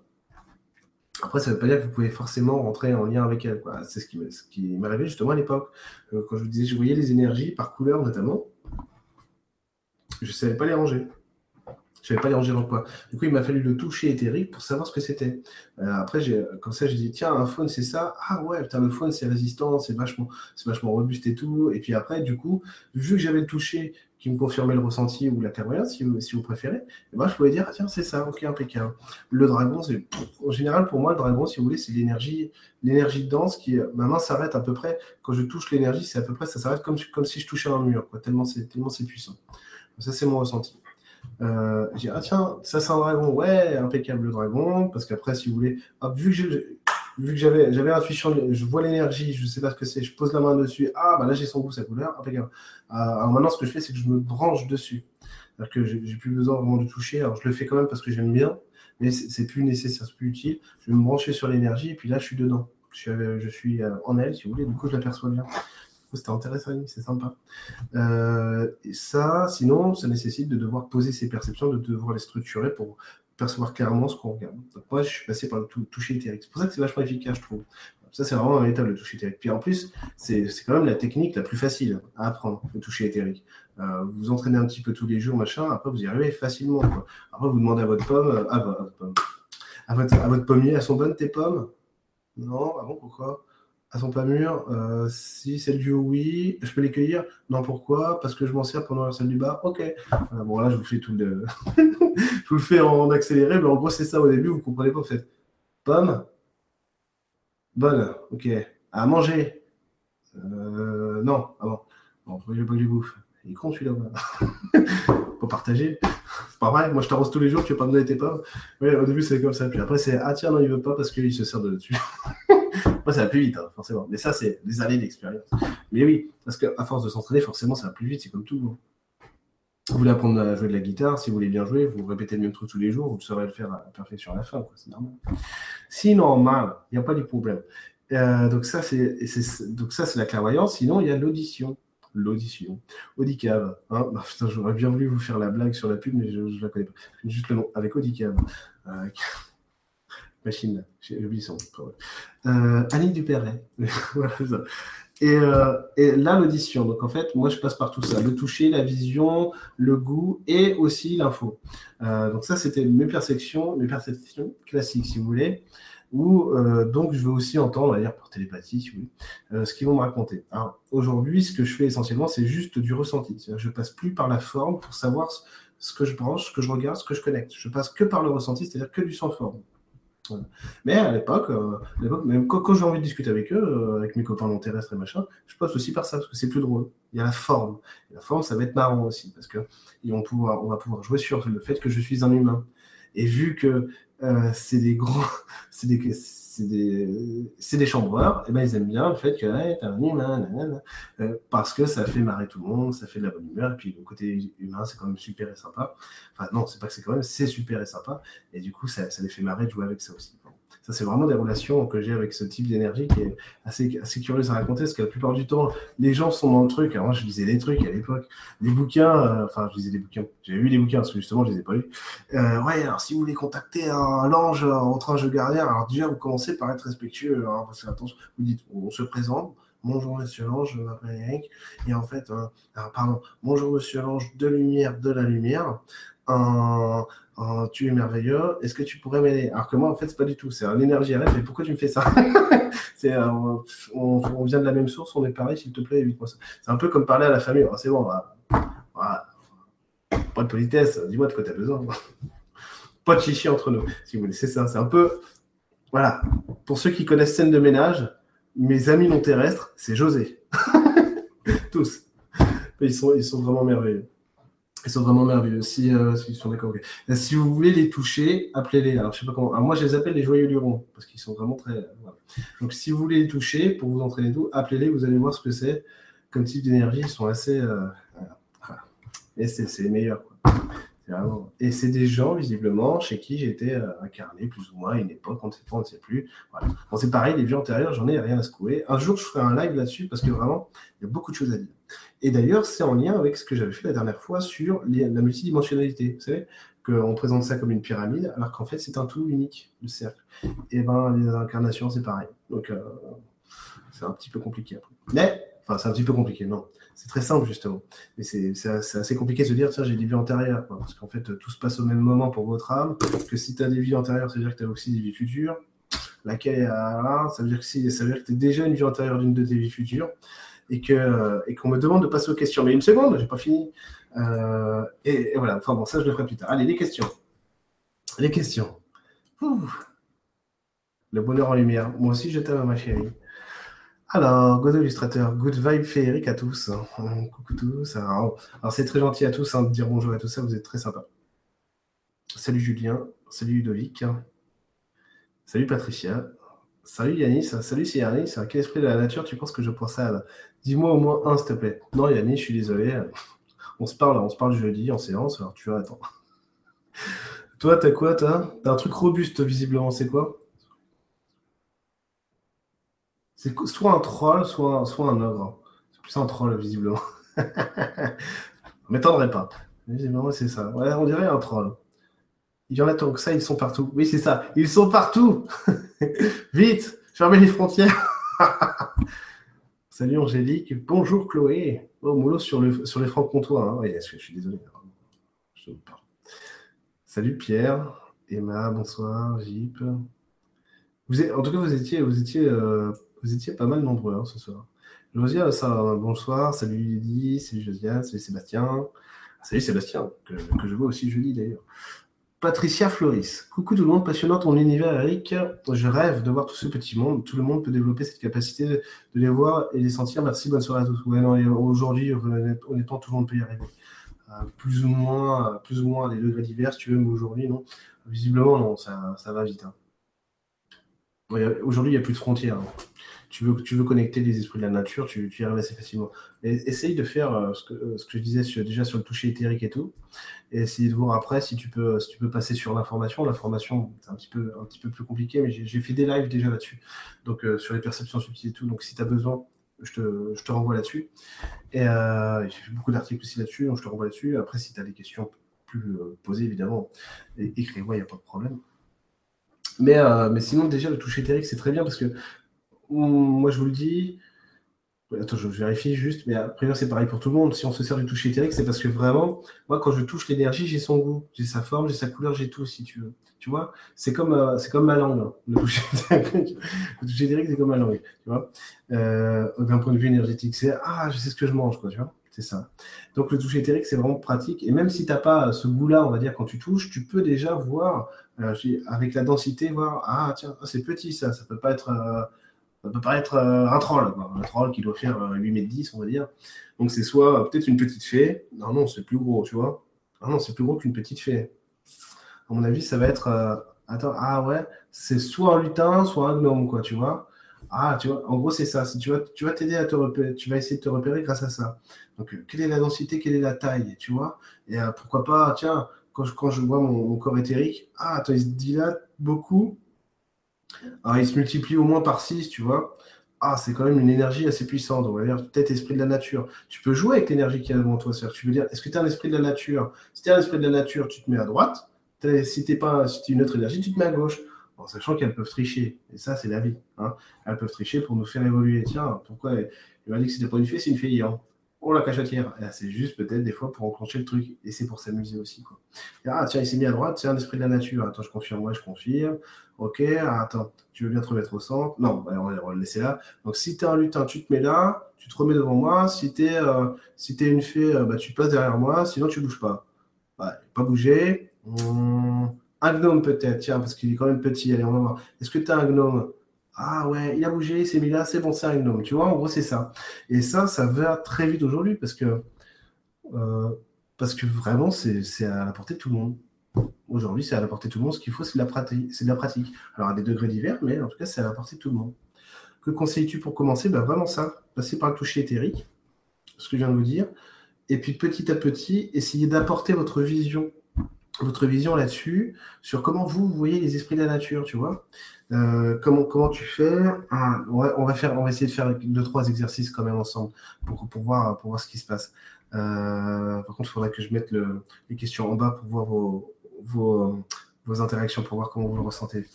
Après, ça ne veut pas dire que vous pouvez forcément rentrer en lien avec elle. C'est ce qui m'est arrivé justement à l'époque. Euh, quand je vous disais, je voyais les énergies par couleur notamment. Je ne savais pas les ranger. Je savais pas les ranger dans quoi. Du coup, il m'a fallu le toucher éthérique pour savoir ce que c'était. Euh, après, comme ça, j'ai dit, tiens, un faune, c'est ça? Ah ouais, putain, le faune, c'est résistant, c'est vachement, vachement robuste et tout. Et puis après, du coup, vu que j'avais le touché qui me confirmait le ressenti ou la clairvoyance, si vous, si vous préférez, et eh ben, je pouvais dire, ah, tiens, c'est ça, ok, impeccable. Le dragon, c'est, en général, pour moi, le dragon, si vous voulez, c'est l'énergie, l'énergie de danse qui, ma main s'arrête à peu près, quand je touche l'énergie, c'est à peu près, ça s'arrête comme, comme si je touchais un mur, quoi, tellement c'est, tellement c'est puissant. Ça, c'est mon ressenti. Euh, j'ai ah tiens, ça c'est un dragon, ouais, impeccable le dragon, parce qu'après, si vous voulez, vu que j'ai, vu que j'avais, j'avais l'intuition, je vois l'énergie, je sais pas ce que c'est, je pose la main dessus, ah bah là j'ai son goût, sa couleur, impeccable. Euh, alors maintenant, ce que je fais, c'est que je me branche dessus. C'est-à-dire que j'ai plus besoin vraiment de toucher. Alors je le fais quand même parce que j'aime bien, mais c'est plus nécessaire, c'est plus utile. Je vais me brancher sur l'énergie et puis là, je suis dedans. Je suis, je suis euh, en elle, si vous voulez, du coup, je l'aperçois bien. C'était intéressant, c'est sympa. Euh, et ça, sinon, ça nécessite de devoir poser ses perceptions, de devoir les structurer pour percevoir clairement ce qu'on regarde. Donc moi, je suis passé par le toucher éthérique. C'est pour ça que c'est vachement efficace, je trouve. Ça, c'est vraiment un état le toucher éthérique. Puis en plus, c'est quand même la technique la plus facile à apprendre, le toucher éthérique. Euh, vous vous entraînez un petit peu tous les jours, machin, après vous y arrivez facilement. Après, vous demandez à votre pomme, euh, à, votre, à, votre, pommier, à son bonne tes pommes? Non, ah bon, pourquoi? Elles sont pas mûres. Euh, si c'est le duo, oui. Je peux les cueillir Non, pourquoi? Parce que je m'en sers pendant la salle du bas. Ok. bon, là, je vous fais tout le. [LAUGHS] je vous le fais en accéléré, mais en gros, c'est ça au début. Vous comprenez pas, vous faites pomme. Bonne. Ok. À manger. Euh, non. Ah bon. Bon, je veux pas que je bouffe. Il est con celui-là. Faut [LAUGHS] partager. Pas vrai. Moi, je t'arrose tous les jours, tu veux pas me donner tes pas. Ouais, au début, c'est comme ça. Puis après, c'est ah tiens, non, il veut pas parce qu'il se sert de dessus. [LAUGHS] Moi, ça va plus vite, hein, forcément. Mais ça, c'est des années d'expérience. Mais oui, parce qu'à force de s'entraîner, forcément, ça va plus vite. C'est comme tout. Hein. Vous voulez apprendre à jouer de la guitare, si vous voulez bien jouer, vous répétez le même truc tous les jours, vous saurez le faire à la à la fin, c'est normal. Si normal, il n'y a pas de problème. Euh, donc ça, c'est la clairvoyance. Sinon, il y a l'audition. L'audition. Audicave. Hein [LAUGHS] j'aurais bien voulu vous faire la blague sur la pub, mais je ne la connais pas. Juste le nom, avec Audicave. Euh, machine, j'ai oublié son euh, [LAUGHS] voilà ça. Euh, et, là, l'audition. Donc, en fait, moi, je passe par tout ça. Le toucher, la vision, le goût et aussi l'info. Euh, donc, ça, c'était mes perceptions, mes perceptions classiques, si vous voulez. Ou euh, donc, je veux aussi entendre, d'ailleurs, pour télépathie, si vous voulez, ce qu'ils vont me raconter. Alors, aujourd'hui, ce que je fais essentiellement, c'est juste du ressenti. Je passe plus par la forme pour savoir ce que je branche, ce que je regarde, ce que je connecte. Je passe que par le ressenti, c'est-à-dire que du sans forme. Mais à l'époque, euh, même quand, j'ai envie de discuter avec eux, euh, avec mes copains non terrestres et machin, je passe aussi par ça parce que c'est plus drôle. Il y a la forme. la forme, ça va être marrant aussi parce que vont pouvoir, on va pouvoir jouer sur le fait que je suis un humain. Et vu que euh, c'est des gros, [LAUGHS] c'est des, c'est des, des chambreurs, et ben ils aiment bien le fait que hey, euh, parce que ça fait marrer tout le monde, ça fait de la bonne humeur, et puis le côté humain, c'est quand même super et sympa. Enfin, non, c'est pas que c'est quand même, c'est super et sympa, et du coup, ça, ça les fait marrer de jouer avec ça aussi. Ça, c'est vraiment des relations que j'ai avec ce type d'énergie qui est assez, assez curieuse à raconter, parce que la plupart du temps, les gens sont dans le truc. Alors, moi, je lisais des trucs à l'époque, des bouquins, euh, enfin, je lisais des bouquins, j'ai lu des bouquins, parce que justement, je les ai pas lus. Euh, ouais, alors, si vous voulez contacter un, ange entre ange gardien, alors déjà, vous commencez par être respectueux, hein, parce que, attention, vous dites, on se présente, Bonjour Monsieur l'ange, je m'appelle Eric. Et en fait, euh, pardon, bonjour Monsieur l'ange de lumière, de la lumière. Un, tu es merveilleux, est-ce que tu pourrais m'aider? Alors que moi, en fait, c'est pas du tout, c'est un énergie rêve, mais pourquoi tu me fais ça? [LAUGHS] Euh, on, vient de la même source, on est pareil, s'il te plaît, évite-moi ça. C'est un peu comme parler à la famille, c'est bon, pas de politesse, dis-moi de quoi tu as besoin. [LAUGHS] pas de chichi entre nous, si vous voulez, c'est ça, c'est un peu, voilà, pour ceux qui connaissent scène de ménage, mes amis non terrestres, c'est José. [LAUGHS] Tous. Ils sont, ils sont vraiment merveilleux. Ils sont vraiment merveilleux. Si, euh, sont d'accord. Si vous voulez les toucher, appelez-les. Alors, je sais pas comment. moi, je les appelle les joyeux lurons parce qu'ils sont vraiment très. Donc, si vous voulez les toucher pour vous entraîner tout, appelez-les. Vous allez voir ce que c'est comme type d'énergie. Ils sont assez. Euh, Et c'est les meilleurs. Et c'est des gens, visiblement, chez qui j'étais euh, incarné, plus ou moins, à une époque, on ne sait pas, on ne sait plus. Voilà. C'est pareil, les vies antérieures, j'en ai rien à secouer. Un jour, je ferai un live là-dessus parce que vraiment, il y a beaucoup de choses à dire. Et d'ailleurs, c'est en lien avec ce que j'avais fait la dernière fois sur la multidimensionnalité. Vous savez, qu'on présente ça comme une pyramide, alors qu'en fait, c'est un tout unique, le cercle. Et ben, les incarnations, c'est pareil. Donc, euh, c'est un petit peu compliqué après. Mais, enfin, c'est un petit peu compliqué, non. C'est très simple, justement. Mais c'est assez compliqué de se dire, tiens, j'ai des vies antérieures. parce qu'en fait, tout se passe au même moment pour votre âme. Que si tu as des vies antérieures, ça veut dire que tu as aussi des vies futures. Laquelle, là, ça veut dire que, si, ça veut dire que tu es déjà une vie antérieure d'une de tes vies futures. Et qu'on et qu'on me demande de passer aux questions. Mais une seconde, j'ai pas fini. Euh, et, voilà, enfin bon, ça je le ferai plus tard. Allez, les questions. Les questions. Le bonheur en lumière. Moi aussi, je t'aime, ma chérie. Alors, Godot illustrateur, good vibe féerique à tous. Coucou tous. Alors, c'est très gentil à tous hein, de dire bonjour à tout ça, vous êtes très sympa. Salut Julien, salut Ludovic, salut Patricia, salut Yanis, salut Yanis. Quel esprit de la nature tu penses que je pense à Dis-moi au moins un, s'il te plaît. Non, Yanis, je suis désolé. [LAUGHS] On se parle, on se parle jeudi en séance, alors tu vas attendre. [LAUGHS] Toi, t'as quoi, toi? T'as un truc robuste, visiblement, c'est quoi? C'est soit un troll, soit, soit un ogre. C'est plus un troll, visiblement. [LAUGHS] ne m'étonnerait pas. Visiblement, c'est ça. Ouais, on dirait un troll. Il y en a tant que ça, ils sont partout. Oui, c'est ça. Ils sont partout. [LAUGHS] Vite, fermez les frontières. [LAUGHS] Salut Angélique. Bonjour Chloé. Oh, Moulot sur, le, sur les francs comptoirs. Hein. Oui, je, suis désolé. Salut Pierre. Emma, bonsoir. Jeep. Vous êtes, en tout cas, vous étiez, vous étiez euh, vous étiez pas mal nombreux hein, ce soir. Josiane, ça, bonsoir. Salut Lydie, salut Josiane, salut Sébastien. Salut Sébastien, que, je vois aussi jeudi d'ailleurs. Patricia Floris. Coucou tout le monde, passionnant ton univers, Eric. Je rêve de voir tout ce petit monde. Tout le monde peut développer cette capacité de, les voir et les sentir. Merci, bonne soirée à tous. aujourd'hui, honnêtement, tout le monde peut y arriver. Euh, plus ou moins, plus ou moins à des degrés divers, si tu veux, mais aujourd'hui, non. Visiblement, non, ça, va vite. Hein. aujourd'hui, il n'y a plus de frontières. Hein tu veux, tu veux connecter les esprits de la nature, tu, y arrives assez facilement. Essaye de faire euh, ce, que, euh, ce, que, je disais déjà sur le toucher éthérique et tout, et de voir après si tu peux, si tu peux passer sur l'information. L'information, c'est un petit, peu, un petit peu plus compliqué, mais j'ai fait des lives déjà là-dessus, donc euh, sur les perceptions subtiles et tout. Donc si tu as besoin, je te, je te renvoie là-dessus. Et j'ai fait beaucoup d'articles aussi là-dessus, je te renvoie là-dessus. Après, si tu as des questions plus posées, évidemment, écris-moi, il n'y a pas de problème. Mais, mais sinon, déjà, le toucher éthérique, c'est très bien parce que moi je vous le dis, attends, je vérifie juste, mais après c'est pareil pour tout le monde. Si on se sert du toucher éthérique, c'est parce que vraiment, moi quand je touche l'énergie, j'ai son goût, j'ai sa forme, j'ai sa couleur, j'ai tout si tu veux. Tu vois, c'est comme, euh, comme ma langue. Hein, le toucher [LAUGHS] éthérique, c'est comme ma langue. Tu vois, euh, d'un point de vue énergétique, c'est ah, je sais ce que je mange, quoi. Tu vois? C'est ça. Donc le toucher éthérique, c'est vraiment pratique. Et même si tu n'as pas ce goût-là, on va dire, quand tu touches, tu peux déjà voir, euh, avec la densité, voir, ah tiens, c'est petit ça, ça peut pas être, ça peut paraître euh, un troll, un troll qui doit faire 8 euh, mètres 10, on va dire. Donc c'est soit peut-être une petite fée. Non, non, c'est plus gros, tu vois. Ah non, c'est plus gros qu'une petite fée. À mon avis, ça va être. Euh, attends, ah ouais, c'est soit un lutin, soit un gnome, quoi, tu vois. Ah, tu vois, en gros, c'est ça. Tu vas, tu vas t'aider à te repérer, tu vas essayer de te repérer grâce à ça. Donc, quelle est la densité, quelle est la taille, tu vois Et pourquoi pas, tiens, quand je, quand je vois mon, corps éthérique, ah, attends, il se dilate beaucoup, alors, il se multiplie au moins par 6, tu vois. Ah, c'est quand même une énergie assez puissante. On va dire peut-être esprit de la nature. Tu peux jouer avec l'énergie qui est devant toi. Tu veux dire, est-ce que tu un esprit de la nature? Si tu un esprit de la nature, tu te mets à droite. Si tu pas, si es une autre énergie, tu te mets à gauche. En sachant qu'elles peuvent tricher. Et ça, c'est la vie. Hein. Elles peuvent tricher pour nous faire évoluer. Tiens, pourquoi Il m'a dit que c'était pas une fée, c'est une. Hein. Oh la cachetière. C'est juste peut-être des fois pour enclencher le truc. Et c'est pour s'amuser aussi. Quoi. Ah tiens, il s'est mis à droite, c'est un esprit de la nature. Attends, je confirme, je confirme. Ok, ah, attends, tu veux bien te remettre au centre Non, bah, on, va, le laisser là. Donc si tu es un lutin, tu te mets là, tu te remets devant moi. Si tu es, euh, si es une fée, euh, bah, tu passes derrière moi, sinon tu bouges pas. Bah, pas bouger. Hum, un gnome peut-être, tiens, parce qu'il est quand même petit. Allez, on va voir. Est-ce que tu as un gnome? Ah ouais, il a bougé, il s'est mis là, c'est bon, c'est un gnome. Tu vois, en gros, c'est ça. Et ça, ça va très vite aujourd'hui parce que, euh, parce que vraiment, c'est à la portée de tout le monde. Aujourd'hui, c'est à la portée de tout le monde. Ce qu'il faut, c'est de, la pratique. De la pratique. Alors, à des degrés divers, mais en tout cas, c'est à la portée de tout le monde. Que conseilles-tu pour commencer? Ben, Vraiment ça. Passer par le toucher éthérique, ce que je viens de vous dire. Et puis, petit à petit, essayer d'apporter votre vision votre vision là-dessus, sur comment vous, voyez les esprits de la nature, tu vois. Euh, comment, comment tu fais on, va, faire, on va essayer de faire deux, trois exercices quand même ensemble pour, pour, voir, pour voir ce qui se passe. Euh, par contre, il faudrait que je mette les questions en bas pour voir vos, vos, vos, interactions, pour voir comment vous le ressentez.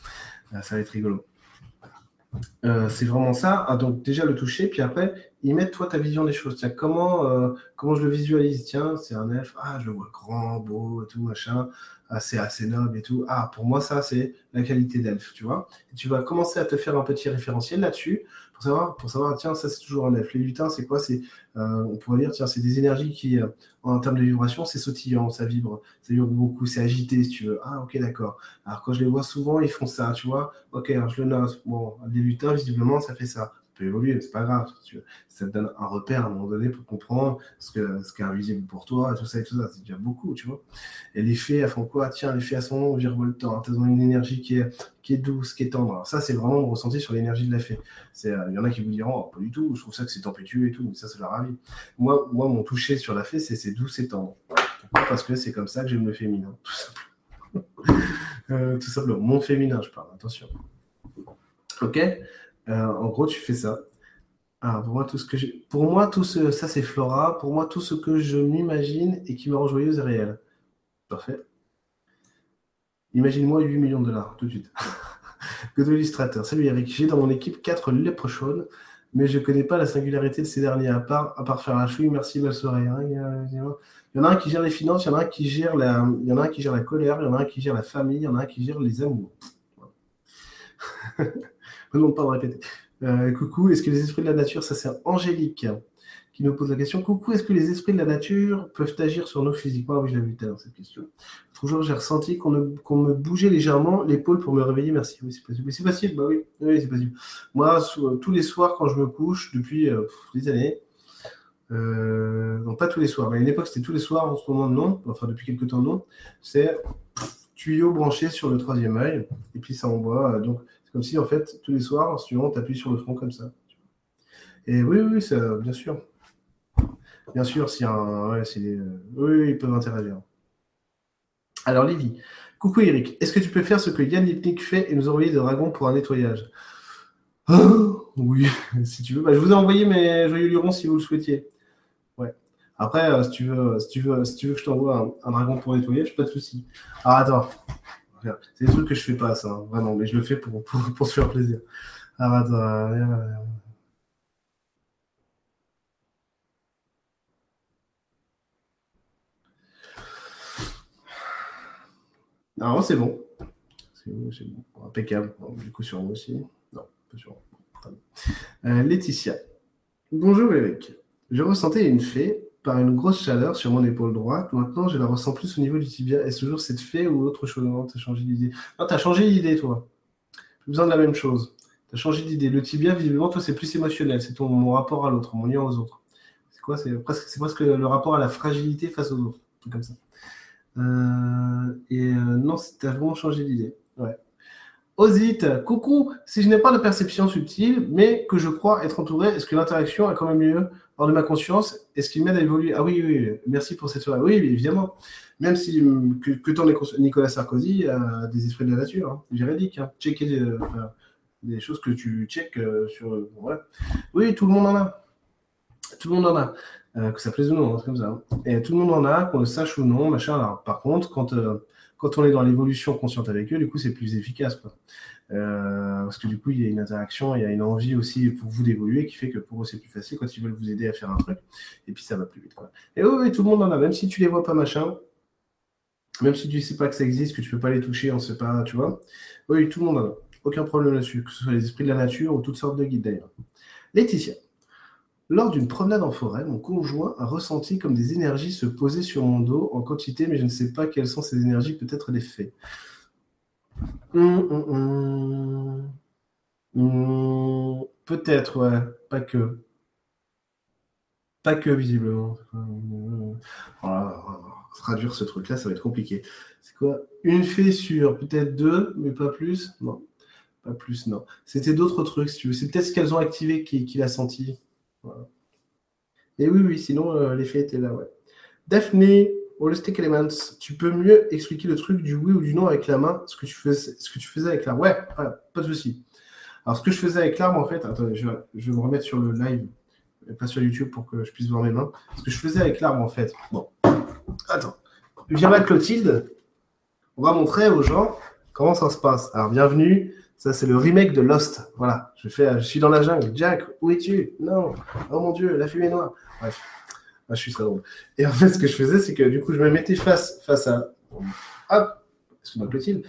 Euh, ça va être rigolo. c'est vraiment ça. Ah, donc déjà le toucher, puis après, y mettre toi ta vision des choses. Tiens, comment, comment je le visualise? Tiens, c'est un elfe. Ah, je le vois grand, beau, tout, machin assez, assez noble et tout. Ah, pour moi, ça, c'est la qualité d'elfe, tu vois. Tu vas commencer à te faire un petit référentiel là-dessus pour savoir, pour savoir, tiens, ça, c'est toujours un elfe. Les lutins, c'est quoi? C'est, euh, on pourrait dire, tiens, c'est des énergies qui, euh, en termes de vibration, c'est sautillant, ça vibre, ça vibre beaucoup, c'est agité, si tu veux. Ah, ok, d'accord. Alors, quand je les vois souvent, ils font ça, tu vois. Ok, alors je le note. Bon, les lutins, visiblement, ça fait ça évoluer, c'est pas grave. Ça te donne un repère à un moment donné pour comprendre ce, que, ce qui est invisible pour toi, tout ça et tout ça. C'est déjà beaucoup, tu vois. Et les fées, elles font quoi? Tiens, les fées, elles sont virevoltantes, elles ont une énergie qui est, qui est douce, qui est tendre. Alors ça, c'est vraiment mon ressenti sur l'énergie de la fée. Euh, il y en a qui vous diront, oh, pas du tout, je trouve ça que c'est tempétueux et tout, mais ça, c'est leur avis. Moi, moi, mon toucher sur la fée, c'est douce et tendre. Pourquoi? Parce que c'est comme ça que j'aime le féminin, tout simplement. [LAUGHS] Euh, tout simplement. Mon féminin, je parle, attention. Ok? En gros, tu fais ça. Alors, pour moi, tout ce que pour moi, tout ce... ça c'est Flora. Pour moi, tout ce que je m'imagine et qui me rend joyeuse est réel. Parfait. Imagine-moi 8 millions de dollars, tout de suite. [LAUGHS] Godot Illustrateur. Salut Eric, j'ai dans mon équipe 4 léprochaunes, mais je ne connais pas la singularité de ces derniers, à part, à part faire la chouille. Merci, belle soirée. Hein. Il, y en a un qui gère les finances, un qui il y en a un qui gère la colère, il y en a un qui gère la famille, il y en a un qui gère les amours. [LAUGHS] [LAUGHS] ne pas de répéter. Euh, coucou, est-ce que les esprits de la nature, ça c'est Angélique qui nous pose la question Coucou, est-ce que les esprits de la nature peuvent agir sur nous physiquement? Ah Oui, je l'avais vu tout à l'heure cette question. Toujours, j'ai ressenti qu'on me bougeait légèrement l'épaule pour me réveiller. Merci. Oui, c'est possible. C'est possible, bah oui, c'est possible. Moi, tous les soirs, quand je me couche, depuis euh, des années, euh, non, pas tous les soirs, mais à une époque, c'était tous les soirs, en ce moment, non. Enfin, depuis quelques temps, non. C'est tuyau branché sur le troisième œil, et puis ça envoie. Donc, c'est comme si, en fait, tous les soirs, tu appuies sur le front comme ça. Et oui, oui, ça, bien sûr. Bien sûr, si un. Ouais, euh, oui, ils peuvent interagir. Alors, Lévi. Coucou Eric, est-ce que tu peux faire ce que Yann Lipnik fait et nous envoyer des dragons pour un nettoyage? Oh, Oui, [LAUGHS] si tu veux. Bah, je vous ai envoyé mes joyeux lurons si vous le souhaitiez. Ouais. Après, euh, si, tu veux, si, tu veux, si tu veux que je t'envoie un, dragon pour nettoyer, je pas de souci. Ah, attends. C'est des trucs que je fais pas, ça, vraiment, mais je le fais pour, pour, se faire plaisir. Ah, attends. Non, c'est bon. C'est bon, c'est bon. Impeccable. du coup, sur moi aussi. Non, pas sur moi. Euh, Laetitia. Bonjour Eric. Je ressentais une fée par une grosse chaleur sur mon épaule droite. Maintenant, je la ressens plus au niveau du tibia. Est-ce toujours cette fée ou autre chose? Non, t'as changé d'idée. Non, t'as changé d'idée, toi. Plus besoin de la même chose. T'as changé d'idée. Le tibia, visiblement, toi, c'est plus émotionnel. C'est ton mon rapport à l'autre, mon lien aux autres. C'est quoi? C'est presque, presque le rapport à la fragilité face aux autres. Comme ça. Euh, et euh, non, t'as vraiment changé d'idée. Ouais. Ozit, coucou, si je n'ai pas de perception subtile, mais que je crois être entouré, est-ce que l'interaction a quand même lieu hors de ma conscience? Est-ce qu'il m'aide à évoluer? Ah oui, oui, merci pour cette soirée. Oui, évidemment. Même si que, que tant Nicolas Sarkozy a des esprits de la nature, hein, juridique, hein. checker des, des, choses que tu checkes sur. ouais. Oui, tout le monde en a. Tout le monde en a. Euh, que ça plaise ou non, c'est comme ça. Et tout le monde en a, qu'on le sache ou non, machin. Par contre, quand, euh, quand on est dans l'évolution consciente avec eux, du coup, c'est plus efficace. Euh, parce que du coup, il y a une interaction, il y a une envie aussi pour vous d'évoluer qui fait que pour eux, c'est plus facile quand ils veulent vous aider à faire un truc. Et puis, ça va plus vite. Et oui, tout le monde en a, même si tu les vois pas, machin. Même si tu sais pas que ça existe, que tu peux pas les toucher, on sait pas, tu vois. Oui, tout le monde en a. Aucun problème là-dessus, que ce soit les esprits de la nature ou toutes sortes de guides d'ailleurs. Laetitia. Lors d'une promenade en forêt, mon conjoint a ressenti comme des énergies se poser sur mon dos en quantité, mais je ne sais pas quelles sont ces énergies, peut-être des faits. Hum, hum, hum. peut-être, ouais, pas que. Pas que, visiblement. traduire ce truc-là, ça va être compliqué. C'est quoi? Une fée sur peut-être deux, mais pas plus? Non. Pas plus, non. C'était d'autres trucs, si tu veux. C'est peut-être ce qu'elles ont activé qu'il a senti. Et oui, oui, sinon euh, l'effet était là, ouais. Daphné, Holistic Elements, tu peux mieux expliquer le truc du oui ou du non avec la main, ce que tu faisais, ce que tu faisais avec l'arme. Ouais, pas de souci. Alors, ce que je faisais avec l'arme, en fait, attendez, je, vais me remettre sur le live, pas sur YouTube pour que je puisse voir mes mains. Ce que je faisais avec l'arme, en fait. Bon, attends. Viens là, Clotilde. On va montrer aux gens comment ça se passe. Alors, bienvenue. Ça, c'est le remake de Lost. Voilà, je, fais, je suis dans la jungle. Jack, où es-tu? Non. Oh mon Dieu, la fumée noire. Bref, ah, je suis très drôle. Et en fait, ce que je faisais, c'est que du coup, je me mettais face, face à. Hop Excuse-moi, Clotilde.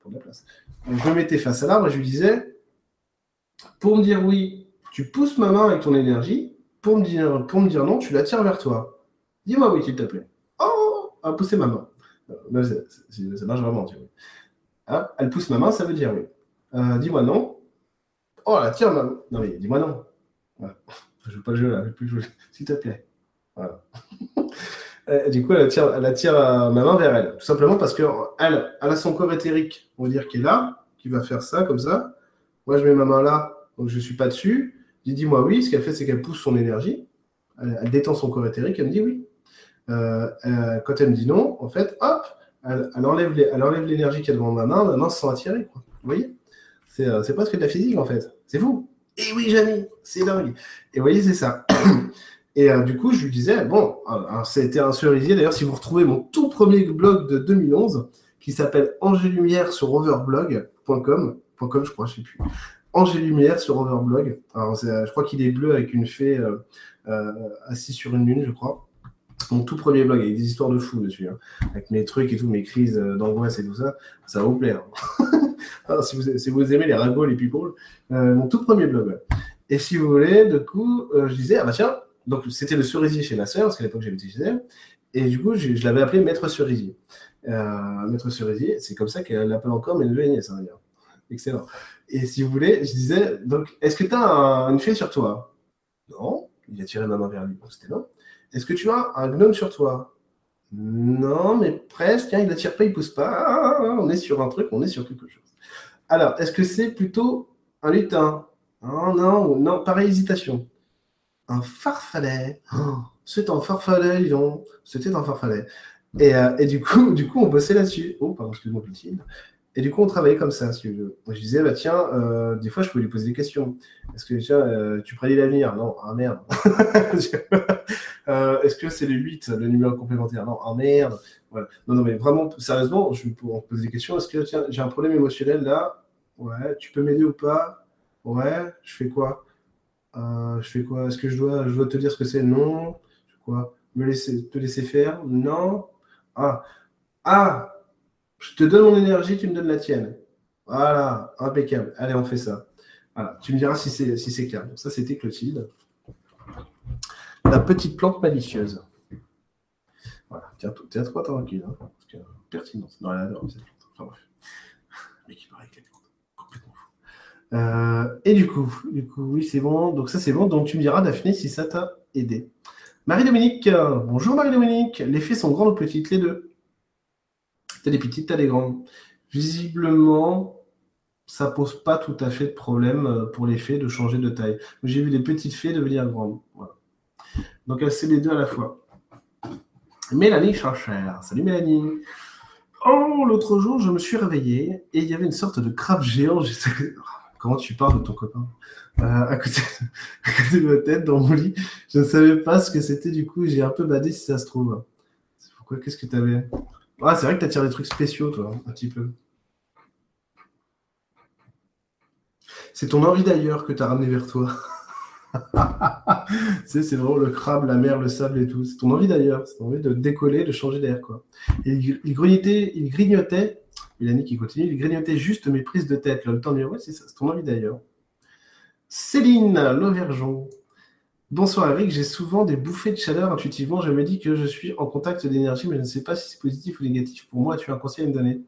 Pour la place. je me mettais face à l'arbre et je lui disais Pour me dire oui, tu pousses ma main avec ton énergie. Pour me dire, pour me dire non, tu la tires vers toi. Dis-moi oui, s'il te plaît. Oh À pousser ma main. Euh, ça marche vraiment, tu vois. Hein, elle pousse ma main, ça veut dire oui. Euh, dis-moi non. Oh, elle tire ma main. Non, mais dis-moi non. [LAUGHS] Je ne veux pas jouer là, je plus jouer. S'il te plaît. Voilà. [LAUGHS] Euh, du coup, elle attire, elle attire euh, ma main vers elle. Tout simplement parce qu'elle elle a son corps éthérique, on va dire, qui est là, qui va faire ça, comme ça. Moi, je mets ma main là, donc je ne suis pas dessus. Je dis, moi oui. Ce qu'elle fait, c'est qu'elle pousse son énergie. Elle, détend son corps éthérique, elle me dit oui. quand elle me dit non, en fait, hop, elle, enlève l'énergie qu'il y a devant ma main, ma main se sent attirée. Vous voyez? C'est euh, pas que de la physique en fait. C'est fou. Et oui, jamais. C'est dingue. Et vous voyez, c'est ça. [COUGHS] Et euh, du coup, je lui disais, bon, c'était un cerisier. D'ailleurs, si vous retrouvez mon tout premier blog de 2011, qui s'appelle Angélumière sur overblog.com, .com, je crois, je sais plus. Angélumière sur overblog. Alors, je crois qu'il est bleu avec une fée euh, assise sur une lune, je crois mon tout premier blog avec des histoires de fous dessus, hein. avec mes trucs et tout, mes crises euh, d'angoisse et tout ça, ça va vous plaire. [LAUGHS] Si, vous, aimez les ragots, les people, euh, mon tout premier blog. Et si vous voulez, du coup, euh, je disais, ah bah tiens, donc c'était le cerisier chez ma sœur, parce qu'à l'époque j'habitais chez elle. Et du coup, je, l'avais appelé Maître Cerisier. Euh, Maître Cerisier, c'est comme ça qu'elle l'appelle encore mes neveux et nièces, hein, d'ailleurs. Excellent. Et si vous voulez, je disais, donc, est-ce que tu as une fée sur toi? Non. Il a tiré ma main vers lui, donc c'était non. Est-ce que tu as un gnome sur toi? Non, mais presque. Il ne tire pas, il pousse pas. Ah, on est sur un truc, on est sur quelque chose. Alors, est-ce que c'est plutôt un lutin? Oh non, non, pareil, hésitation. Un farfadet. Oh, c'est un farfadet, non. C'était un farfadet. Et, euh, et, du, coup, du coup, on bossait là-dessus. Oh, pardon, excuse-moi, Poutine. Et du coup, on travaillait comme ça. Je disais, bah tiens, euh, des fois, je pouvais lui poser des questions. Est-ce que euh, tu prédis l'avenir? Non, ah merde. [LAUGHS] euh, Est-ce que c'est le 8, le numéro complémentaire? Non, ah merde. Voilà. Non, non, mais vraiment, sérieusement, je vais poser des questions. Est-ce que tiens, j'ai un problème émotionnel là? Ouais, tu peux m'aider ou pas? Ouais, je fais quoi? Je fais quoi? Est-ce que je dois, je te dire ce que c'est? Non. Quoi? Me laisser, te laisser faire? Non. Ah, ah je te donne mon énergie, tu me donnes la tienne. Voilà, impeccable. Allez, on fait ça. Voilà. Tu me diras si c'est si clair. Donc, ça, c'était Clotilde. La petite plante malicieuse. Voilà, tiens, tiens toi tranquille. Hein, parce que, pertinence. Non, elle adore cette plante. Mais qui paraît qu'elle est complètement fou. Euh, et du coup, du coup, oui, c'est bon. Donc ça, c'est bon. Donc tu me diras, Daphné, si ça t'a aidé. Marie-Dominique, bonjour Marie-Dominique. Les fées sont grandes ou petites, les deux? T'as des petites, t'as des grandes. Visiblement, ça pose pas tout à fait de problème euh, pour les fées de changer de taille. J'ai vu des petites fées devenir grandes. Donc c'est les deux à la fois. Mélanie cher. Salut Mélanie. Oh, l'autre jour, je me suis réveillé et il y avait une sorte de crabe géant. [LAUGHS] Comment tu parles de ton copain euh, [LAUGHS] à, côté de... ma tête, dans mon lit? Je ne savais pas ce que c'était du coup. J'ai un peu badé si ça se trouve. Pourquoi? Qu'est-ce que tu avais ah, c'est vrai que tu attires des trucs spéciaux, toi, un petit peu. C'est ton envie d'ailleurs que tu as ramené vers toi. [LAUGHS] c'est vraiment le crabe, la mer, le sable et tout. C'est ton envie d'ailleurs. C'est ton envie de décoller, de changer d'air, quoi. Et il, grignotait, il grignotait, Mélanie qui continue, il grignotait juste mes prises de tête. le temps de dire, ouais, c'est ça, c'est ton envie d'ailleurs. Céline Lauvergeon. Bonsoir Eric, j'ai souvent des bouffées de chaleur intuitivement. Je me dis que je suis en contact d'énergie, mais je ne sais pas si c'est positif ou négatif. Pour moi, tu as un conseil à me donner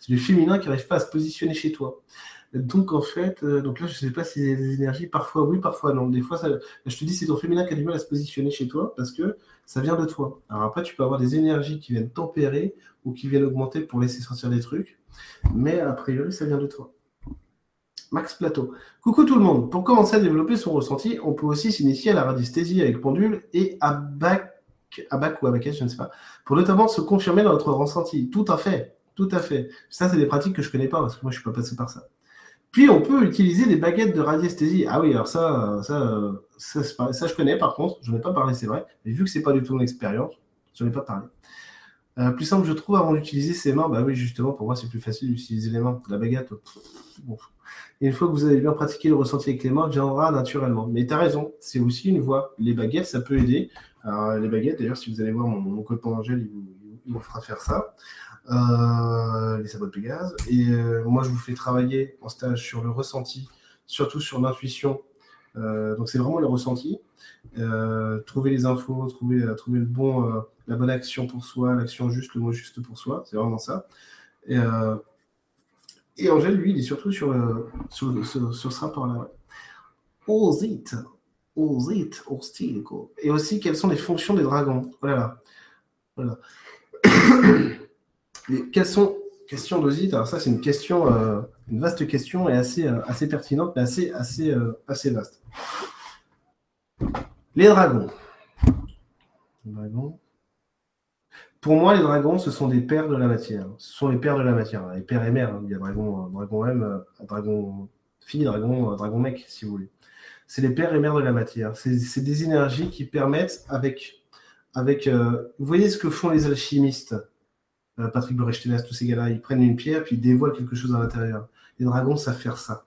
C'est le féminin qui n'arrive pas à se positionner chez toi. Donc en fait, euh, donc là, je ne sais pas si des énergies, parfois oui, parfois non. Des fois, je te dis, c'est ton féminin qui a du mal à se positionner chez toi parce que ça vient de toi. Alors après, tu peux avoir des énergies qui viennent tempérer ou qui viennent augmenter pour laisser sortir des trucs, mais a priori, ça vient de toi. Max Plateau. Coucou tout le monde. Pour commencer à développer son ressenti, on peut aussi s'initier à la radiesthésie avec pendule et à bac, ou à je ne sais pas, pour notamment se confirmer dans notre ressenti. Tout à fait. Tout à fait. Ça, c'est des pratiques que je connais pas parce que moi, je ne suis pas passé par ça. Puis, on peut utiliser des baguettes de radiesthésie. Ah oui, alors ça, ça, ça, ça je connais par contre. Je n'en ai pas parlé, c'est vrai. Mais vu que ce n'est pas du tout mon expérience, je n'en ai pas parlé. Euh, plus simple, je trouve, avant d'utiliser ses mains. Bah oui, justement, pour moi, c'est plus facile d'utiliser les mains. La baguette, bon, et une fois que vous avez bien pratiqué le ressenti avec les mains, viendra naturellement. Mais tu as raison, c'est aussi une voie. Les baguettes, ça peut aider. Alors, les baguettes, d'ailleurs, si vous allez voir mon, mon copain Angèle, il vous, il vous, fera faire ça. Euh, les sabots de Pégase. Et euh, moi, je vous fais travailler en stage sur le ressenti, surtout sur l'intuition. Euh, donc, c'est vraiment le ressenti. Euh, trouver les infos, trouver, euh, trouver le bon, euh, la bonne action pour soi, l'action juste, le mot juste pour soi. C'est vraiment ça. Et, et Angèle, lui, il est surtout sur, euh, sur, sur, ce rapport-là. Osite, osite, hostile. Et aussi, quelles sont les fonctions des dragons Voilà. voilà. Et quelles sont question d'Osite Alors ça, c'est une question, euh, une vaste question et assez, euh, assez pertinente, mais assez, assez, euh, assez vaste. Les dragons. Les dragons. Pour moi, les dragons, ce sont des pères de la matière. Ce sont les pères de la matière. Les pères et mères. Hein. Il y a dragon, dragon M, euh, dragon fille, dragon, euh, dragon mec, si vous voulez. C'est les pères et mères de la matière. C'est des énergies qui permettent, avec. avec euh, vous voyez ce que font les alchimistes euh, Patrick Borestenas, tous ces gars-là, ils prennent une pierre puis ils dévoilent quelque chose à l'intérieur. Les dragons savent faire ça.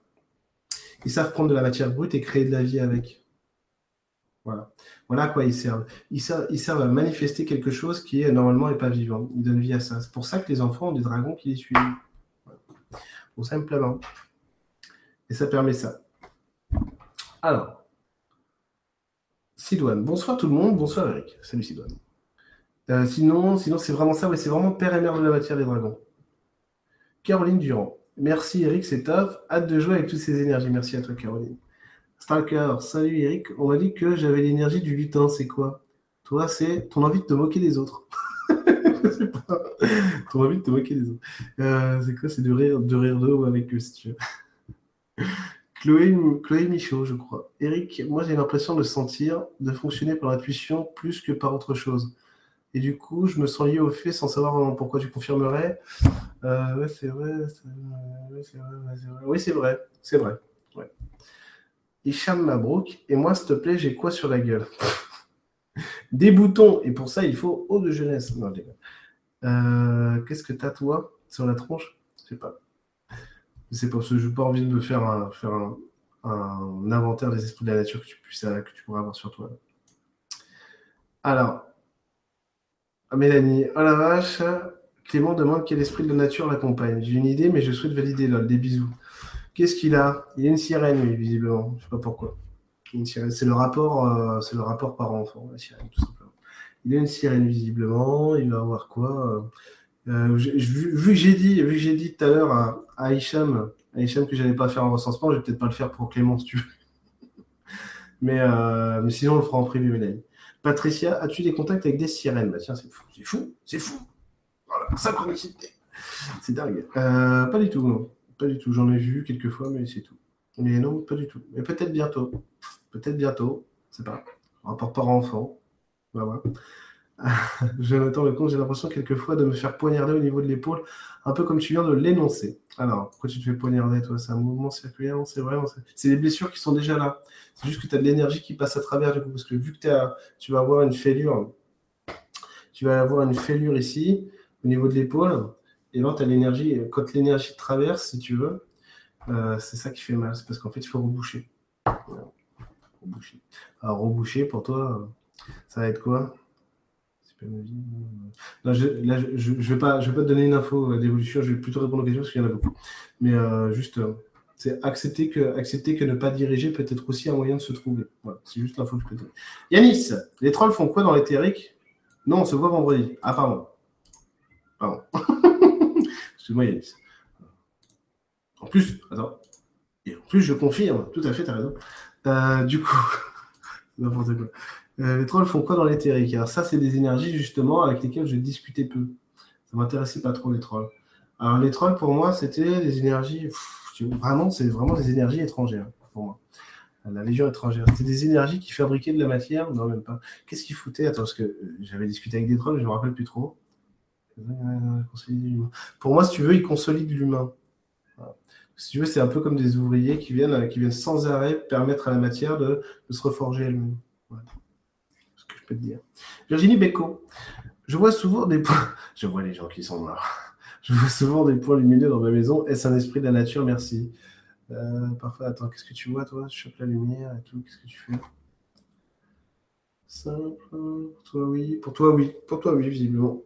Ils savent prendre de la matière brute et créer de la vie avec. Voilà. À quoi ils servent. Ils servent, à manifester quelque chose qui est normalement n'est pas vivant. Ils donnent vie à ça. C'est pour ça que les enfants ont des dragons qui les suivent. Voilà. Bon, simplement. Et ça permet ça. Alors, Sidoine. Bonsoir tout le monde. Bonsoir Eric. Salut Sidoine. Euh, sinon, sinon c'est vraiment ça. Ouais, c'est vraiment père et mère de la matière des dragons. Caroline Durand. Merci Eric, c'est top. Hâte de jouer avec toutes ces énergies. Merci à toi Caroline. Stalker. Salut Eric. On m'a dit que j'avais l'énergie du lutin. C'est quoi? Toi, c'est ton envie de te moquer des autres. [LAUGHS] pas. Ton envie de te moquer des autres. Euh, c'est quoi? C'est de rire, de rire avec eux si tu veux. [LAUGHS] Chloé, Chloé Michaud, je crois. Eric, moi j'ai l'impression de sentir, de fonctionner par l'intuition plus que par autre chose. Et du coup, je me sens lié au fait sans savoir pourquoi tu confirmerais. Euh, c'est vrai, vrai, Oui, c'est vrai, c'est vrai. Hicham Mabrouk, et moi, s'il te plaît, j'ai quoi sur la gueule? [LAUGHS] Des boutons, et pour ça, il faut eau de jeunesse. Non, euh, Qu'est-ce que t'as, toi, sur la tronche? Je sais pas. C'est parce que je n'ai pas envie de faire un, faire un, inventaire des esprits de la nature que tu, puisses, que tu pourrais avoir sur toi. Alors, Mélanie, oh la vache, Clément demande quel esprit de la nature l'accompagne. J'ai une idée, mais je souhaite valider lol. Des bisous. Qu'est-ce qu'il a? Il a une sirène, oui, visiblement. Je sais pas pourquoi. C'est le rapport, euh, le rapport par enfant, la sirène, tout simplement. Il a une sirène, visiblement. Il va avoir quoi euh, vu, que j'ai dit, vu j'ai dit tout à l'heure à, à Hicham, à Hicham que j'allais pas faire un recensement, je vais peut-être pas le faire pour Clément si tu veux. [LAUGHS] mais, euh, mais sinon on le fera en privé, Mélanie. Patricia, as-tu des contacts avec des sirènes? Bah tiens, c'est fou, c'est fou, c'est fou. Voilà, synchronicité. C'est dingue. Euh, pas du tout, non. Pas du tout. J'en ai vu quelques fois, mais c'est tout. Mais non, pas du tout. Mais peut-être bientôt. Peut-être bientôt. C'est pas. Rapport parent-enfant. Bah, voilà. [LAUGHS] Jonathan Lecomte, j'ai l'impression quelquefois de me faire poignarder au niveau de l'épaule, un peu comme tu viens de l'énoncer. Alors, pourquoi tu te fais poignarder, toi? C'est un mouvement circulaire, c'est vrai. C'est des blessures qui sont déjà là. C'est juste que tu as de l'énergie qui passe à travers, du coup, parce que vu que tu vas avoir une fêlure, tu vas avoir une fêlure ici, au niveau de l'épaule, et là, tu as l'énergie, quand l'énergie traverse, si tu veux, euh, c'est ça qui fait mal. C'est parce qu'en fait, il faut reboucher. Reboucher. Alors, reboucher, pour toi, ça va être quoi? Là, je ne vais, pas, je vais pas te donner une info euh, d'évolution, je vais plutôt répondre aux questions parce qu'il y en a beaucoup. Mais euh, juste, euh, c'est accepter que, accepter que ne pas diriger peut être aussi un moyen de se trouver. Voilà, c'est juste l'info que je peux te donner. Yanis, les trolls font quoi dans l'éthérique Non, on se voit vendredi. Ah, pardon. Pardon. [LAUGHS] Excuse-moi. En plus, attends. Et en plus, je confirme, tout à fait, tu as raison. du coup, [LAUGHS] n'importe quoi. Euh, les trolls font quoi dans l'éthérique? Alors ça, c'est des énergies justement avec lesquelles je discutais peu. Ça m'intéressait pas trop les trolls. Alors les trolls, pour moi, c'était des énergies... vraiment, c'est vraiment des énergies étrangères pour moi. La Légion étrangère. C'était des énergies qui fabriquaient de la matière Non, même pas. Qu'est-ce qu'ils foutaient? Attends, parce que euh, j'avais discuté avec des trolls, je ne me rappelle plus trop. Pour moi, si tu veux, ils consolident l'humain. Si tu veux, c'est un peu comme des ouvriers qui viennent, qui viennent sans arrêt permettre à la matière de, se reforger elle-même dire. Virginie Beco, je vois souvent des points. [LAUGHS] Je vois les gens qui sont morts. [LAUGHS] Je vois souvent des points lumineux dans ma maison. Est-ce un esprit de la nature? Merci. Euh, parfois, attends, qu'est-ce que tu vois, toi? Je chope la lumière et tout. Qu'est-ce que tu fais? Simple. Pour toi, oui. Pour toi, oui. Pour toi, oui, visiblement.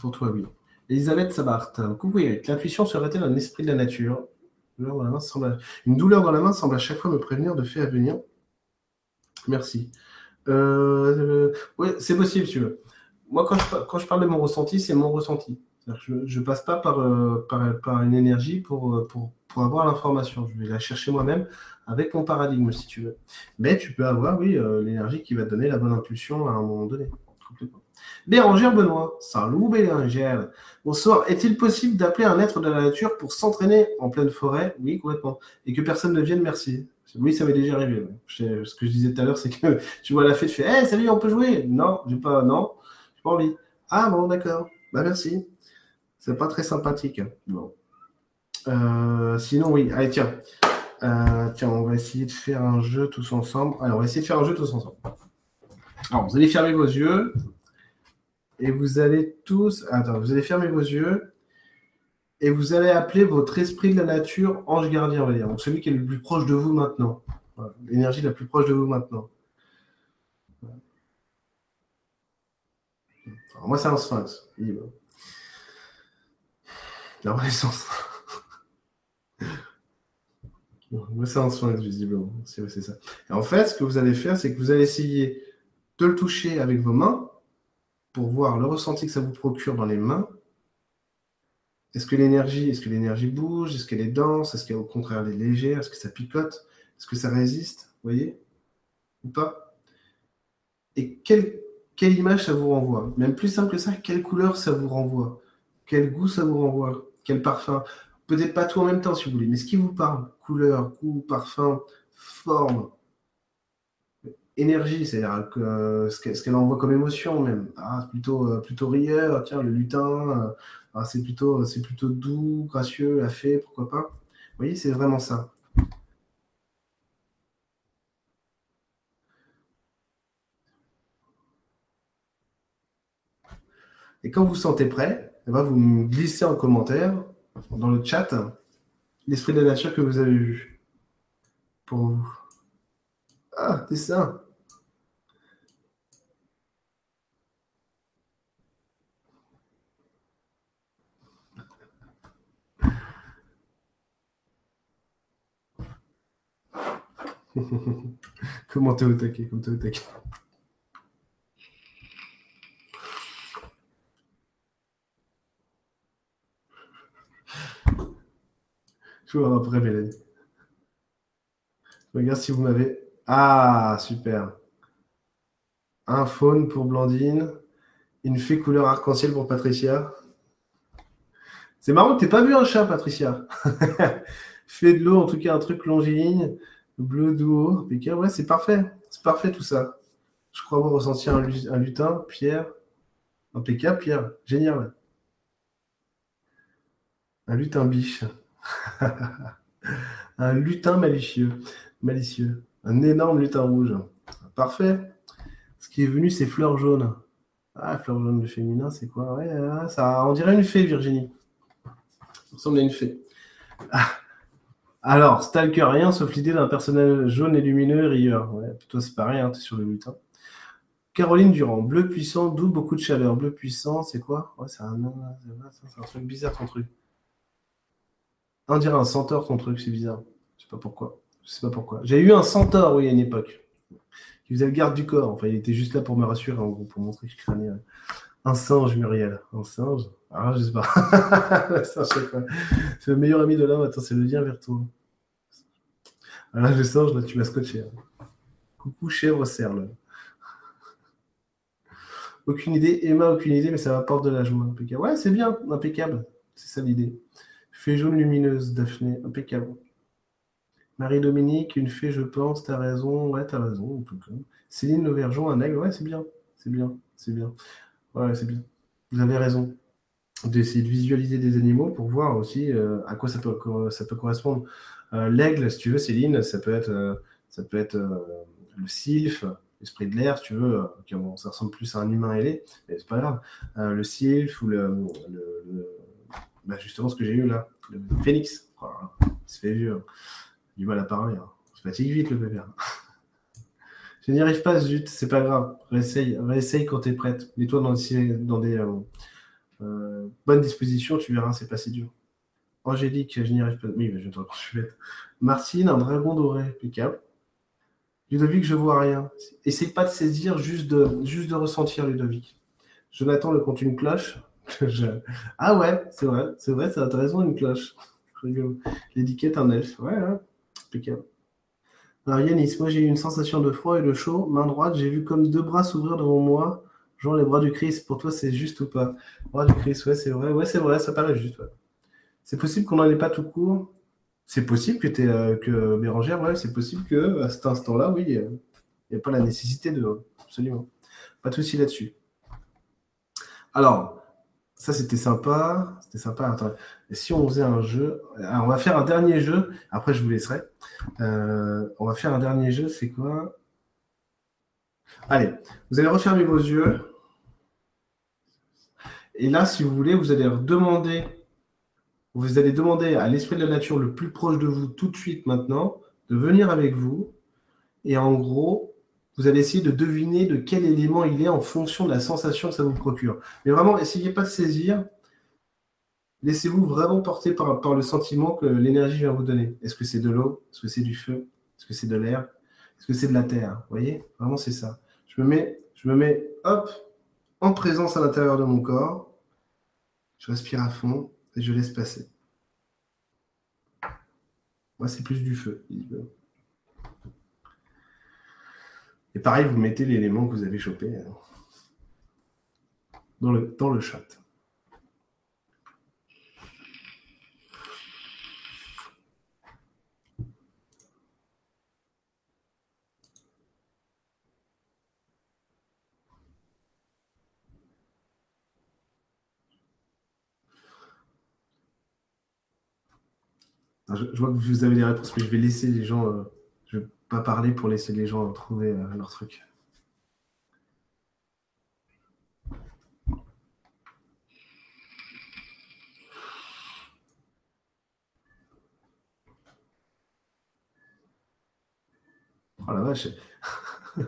Pour toi, oui. Elisabeth Sabart. Coucou. L'intuition serait-elle un esprit de la nature Une douleur dans la main semble à chaque fois me prévenir de faits à venir. Merci. Euh, oui, c'est possible, tu veux. Moi, quand je, parle de mon ressenti, c'est mon ressenti. Je ne passe pas par, euh, une énergie pour, euh, pour, avoir l'information. Je vais la chercher moi-même avec mon paradigme, si tu veux. Mais tu peux avoir, oui, l'énergie qui va te donner la bonne impulsion à un moment donné. Complètement. Bérangère Benoît, salut Bérangère. Bonsoir. Est-il possible d'appeler un être de la nature pour s'entraîner en pleine forêt? Oui, complètement. Et que personne ne vienne, merci. Oui, ça m'est déjà arrivé. Ce que je disais tout à l'heure, c'est que [LAUGHS] tu vois la fête, tu fais Hey, salut, on peut jouer? Non, j'ai pas, non, j'ai pas envie. Ah bon, d'accord. Bah merci. C'est pas très sympathique. Bon. Euh, sinon, oui. Allez, tiens. Euh, tiens, on va essayer de faire un jeu tous ensemble. Allez, on va essayer de faire un jeu tous ensemble. Alors, vous allez fermer vos yeux. Et vous allez tous. Attends, vous allez fermer vos yeux et vous allez appeler votre esprit de la nature ange gardien, on va dire. Donc celui qui est le plus proche de vous maintenant. L'énergie la plus proche de vous maintenant. Alors moi, c'est un sphinx. La [LAUGHS] renaissance. c'est un soin, visiblement. C'est ça. Et en fait, ce que vous allez faire, c'est que vous allez essayer de le toucher avec vos mains pour voir le ressenti que ça vous procure dans les mains. Est-ce que l'énergie, est-ce que l'énergie bouge? Est-ce qu'elle est dense? Est-ce qu'au contraire elle est légère? Est-ce que ça picote? Est-ce que ça résiste? Voyez? Ou pas? Et quelle, quelle image ça vous renvoie? Même plus simple que ça, quelle couleur ça vous renvoie? Quel goût ça vous renvoie? Quel parfum? Peut-être pas tout en même temps si vous voulez, mais ce qui vous parle, couleur, goût, parfum, forme, énergie, c'est-à-dire que, ce qu'elle envoie comme émotion même. Ah, plutôt, euh, plutôt rieur, tiens, le lutin, euh, ah, c'est plutôt, plutôt doux, gracieux, la fée, pourquoi pas. Vous voyez, c'est vraiment ça. Et quand vous sentez prêt, eh ben, vous me glissez en commentaire dans le chat l'esprit de la nature que vous avez vu pour vous. Ah, c'est ça. [LAUGHS] Comment t'es au taquet, comme t'es au après, Mélanie. Regarde si vous m'avez. Ah, super. Un faune pour Blandine. Une fée couleur arc-en-ciel pour Patricia. C'est marrant que t'aies pas vu un chat, Patricia. [LAUGHS] Fée de l'eau, en tout cas, un truc longiligne. Bleu duo. Ouais, c'est parfait. C'est parfait tout ça. Je crois avoir ressenti un, lutin. Pierre. Impeccable, Pierre. Génial. Un lutin biche. [LAUGHS] un lutin malicieux. Malicieux. Un énorme lutin rouge. Parfait. Ce qui est venu, c'est fleur jaune. Ah, fleur jaune, le féminin, c'est quoi? Ouais, ah, ça, On dirait une fée, Virginie. Ça ressemble à une fée. Ah. Alors, Stalker, rien sauf l'idée d'un personnage jaune et lumineux rieur. Ouais, toi, c'est pareil, hein, tu es sur le lutin. Caroline Durand, bleu puissant, d'où beaucoup de chaleur. Bleu puissant, c'est quoi? Ouais, c'est un, un truc bizarre ton truc. On dirait un centaure ton truc, c'est bizarre. Je sais pas pourquoi. Je sais pas pourquoi. J'ai eu un centaure, oui, à une époque. Qui faisait le garde du corps. Enfin, il était juste là pour me rassurer, en gros, pour montrer que je crânais. Un singe, Muriel. Un singe? Ah, [LAUGHS] je sais pas. c'est le meilleur ami de l'homme. Attends, c'est le lien vers toi. Ah, le singe, là, tu m'as scotché. Hein. Coucou, chèvre, serle. Aucune idée. Emma, aucune idée, mais ça m'apporte de la joie. Ouais, c'est bien. Impeccable. C'est ça l'idée. Fée jaune lumineuse, Daphné, impeccable. Marie-Dominique, une fée, je pense, t'as raison. Ouais, t'as raison, en tout cas. Céline un aigle, ouais, c'est bien. C'est bien, c'est bien. Ouais, c'est bien. Vous avez raison. D'essayer de visualiser des animaux pour voir aussi euh, à quoi ça peut correspondre. Euh, l'aigle, si tu veux, Céline, ça peut être, euh, ça peut être le sylphe, l'esprit de l'air, si tu veux. ça ressemble plus à un humain ailé, mais c'est pas grave. le sylphe ou le bah, justement ce que j'ai eu là, le phénix. Oh il fait vieux. Hein. Du mal à parler. Hein. Je fatigue vite le bébé. Hein. [LAUGHS] Je n'y arrive pas, zut, c'est pas grave. Réessaye, réessaye quand tu es prête. Mets-toi dans, des euh, euh, bonnes dispositions, tu verras, c'est pas si dur. Angélique, je n'y arrive pas. Oui, mais je te bête. Martine, un dragon doré, impeccable. Ludovic, je vois rien. Essaye pas de saisir, juste de, ressentir, Ludovic. Jonathan, le compte une cloche. [LAUGHS] Ah ouais, c'est vrai, c'est vrai, c'est intéressant une cloche. L'étiquette, un elfe. Ouais, ouais. impeccable. Alors Yanis, moi j'ai eu une sensation de froid et de chaud. Main droite, j'ai vu comme deux bras s'ouvrir devant moi. Genre les bras du Christ. Pour toi, c'est juste ou pas? Bras du Christ, ouais, c'est vrai. Ouais, c'est vrai, ça paraît juste. C'est possible qu'on n'en ait pas tout court. C'est possible que, euh, que Bérangère, ouais, c'est possible que à cet instant-là, oui, il n'y a pas la nécessité de. Absolument. Pas de souci là-dessus. Alors, ça, c'était sympa. C'était sympa. Attends. si on faisait un jeu. Alors, on va faire un dernier jeu. Après, je vous laisserai. Euh, on va faire un dernier jeu. C'est quoi? Allez, vous allez refermer vos yeux. Et là, si vous voulez, vous allez demander. Vous allez demander à l'esprit de la nature le plus proche de vous tout de suite maintenant de venir avec vous. Et en gros, vous allez essayer de deviner de quel élément il est en fonction de la sensation que ça vous procure. Mais vraiment, essayez pas de saisir. Laissez-vous vraiment porter par, le sentiment que l'énergie vient vous donner. Est-ce que c'est de l'eau? Est-ce que c'est du feu? Est-ce que c'est de l'air? Est-ce que c'est de la terre? Vous voyez? Vraiment, c'est ça. Je me mets, je me mets, hop, en présence à l'intérieur de mon corps. Je respire à fond et je laisse passer. Moi, c'est plus du feu, Et pareil, vous mettez l'élément que vous avez chopé euh, dans le, dans le chat. Je, vois que vous avez des réponses, mais je vais laisser les gens. Euh, je vais pas parler pour laisser les gens trouver euh, leur truc. Oh la vache. [LAUGHS]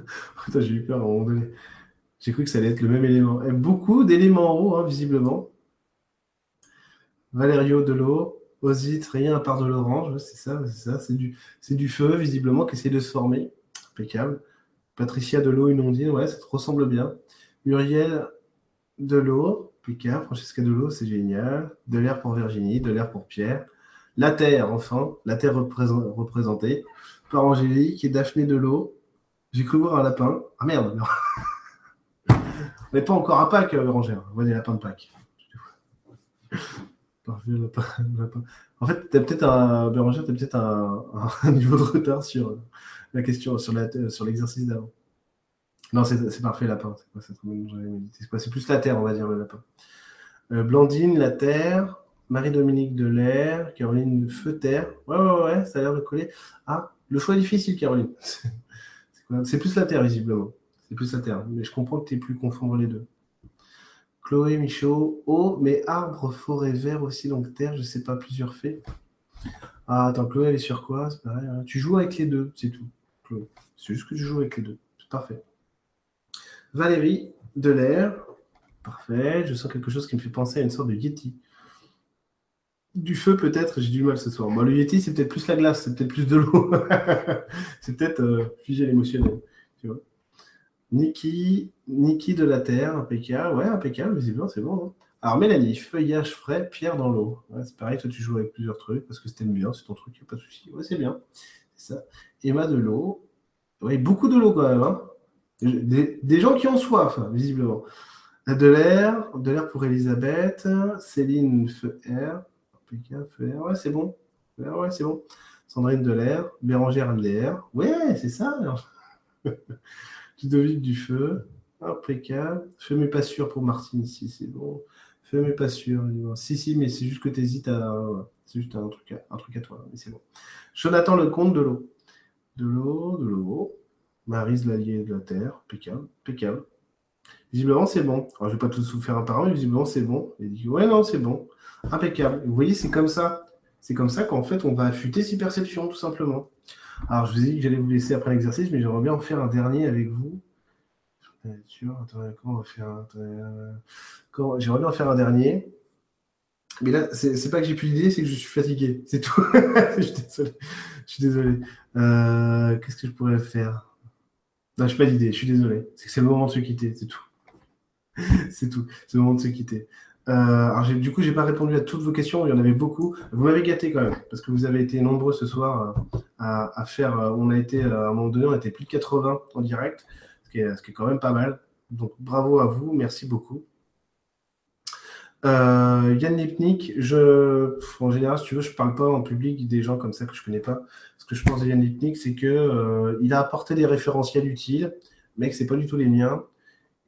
j'ai eu peur à un moment donné. J'ai cru que ça allait être le même élément. Et beaucoup d'éléments en haut, hein, visiblement. Valerio de l'eau. Osit, rien à part de l'orange, c'est ça, c'est ça, c'est du, du feu, visiblement, qui essaie de se former. Impeccable. Patricia de l'eau, inondine, ouais, ça te ressemble bien. Muriel de l'eau, impeccable. Francesca de l'eau, c'est génial. De l'air pour Virginie, de l'air pour Pierre. La Terre, enfin, la Terre représentée par Angélique et Daphné de l'eau. J'ai cru voir un lapin. Ah merde, on n'est [LAUGHS] pas encore à Pâques, Bérangère. On voit des lapins de Pâques. [LAUGHS] En fait, tu as peut-être un, Béranger, tu peut-être [LAUGHS] un, niveau de retard sur la question, sur, la, sur l'exercice d'avant. Non, c'est, parfait, lapin. C'est c'est, plus la terre, on va dire, le lapin. Euh, Blandine, la terre. Marie-Dominique de l'air. Caroline, feu terre. Ouais, ouais, ouais, ça a l'air de coller. Ah, le choix est difficile, Caroline. [LAUGHS] c'est plus la terre, visiblement. C'est plus la terre. Mais je comprends que tu es plus confondre les deux. Chloé Michaud, eau, mais arbre, forêt, vert aussi, donc terre, je sais pas, plusieurs faits. Ah, attends, Chloé, elle est sur quoi? C'est pareil. Hein. Tu joues avec les deux, c'est tout. Chloé. C'est juste que tu joues avec les deux. C'est parfait. Valérie, de l'air. Parfait. Je sens quelque chose qui me fait penser à une sorte de Yeti. Du feu, peut-être, j'ai du mal ce soir. Bon, le Yeti, c'est peut-être plus la glace, c'est peut-être plus de l'eau. [LAUGHS] c'est peut-être euh, figé l'émotionnel. Niki, Niki de la Terre, impeccable. Ouais, impeccable, visiblement, c'est bon. Alors, Mélanie, feuillage frais, pierre dans l'eau. c'est pareil, toi, tu joues avec plusieurs trucs parce que c'était bien, c'est ton truc, pas de souci. Ouais, c'est bien. C'est ça. Emma de l'eau. Ouais, beaucoup de l'eau quand même. Hein. Des, gens qui ont soif, visiblement. De l'air, de l'air pour Elisabeth. Céline, feu air. Impeccable, feu air. Ouais, c'est bon. Ouais, c'est bon. Sandrine de l'air. Bérangère l'air. Ouais, c'est ça. [LAUGHS] Ludovic du feu. Impeccable. Feu mais pas sûr pour Martine ici, c'est bon. Feu mais pas sûr. Si, si, mais c'est juste que tu hésites à. C'est juste un truc, à, un truc à toi, mais c'est bon. Jonathan le comte de l'eau. De l'eau, de l'eau. Marise l'allié de la terre. Impeccable. Impeccable. Visiblement, c'est bon. Alors, je vais pas tout faire un par mais visiblement, c'est bon. Il dit, ouais, non, c'est bon. Impeccable. Vous voyez, c'est comme ça. C'est comme ça qu'en fait, on va affûter ses perceptions, tout simplement. Alors, je vous ai dit que j'allais vous laisser après l'exercice, mais j'aimerais bien en faire un dernier avec vous. Attendez, comment on va faire J'aimerais bien en faire un dernier. Mais là, c'est pas que j'ai plus d'idées, c'est que je suis fatigué. C'est tout. [LAUGHS] je suis désolé. Je suis désolé. Euh, qu'est-ce que je pourrais faire? Non, je n'ai pas d'idée. Je suis désolé. C'est c'est le moment de se quitter. C'est tout. [LAUGHS] c'est tout. C'est le moment de se quitter. Euh, du coup, j'ai pas répondu à toutes vos questions. Il y en avait beaucoup. Vous m'avez gâté quand même, parce que vous avez été nombreux ce soir à, faire. Euh, on a été à un moment donné, on était plus de 80 en direct, ce qui est, quand même pas mal. Donc bravo à vous, merci beaucoup. Euh, Yann Lipnik, en général, si tu veux, je parle pas en public des gens comme ça que je connais pas. Ce que je pense de Yann Lipnik, c'est que il a apporté des référentiels utiles, mais que c'est pas du tout les miens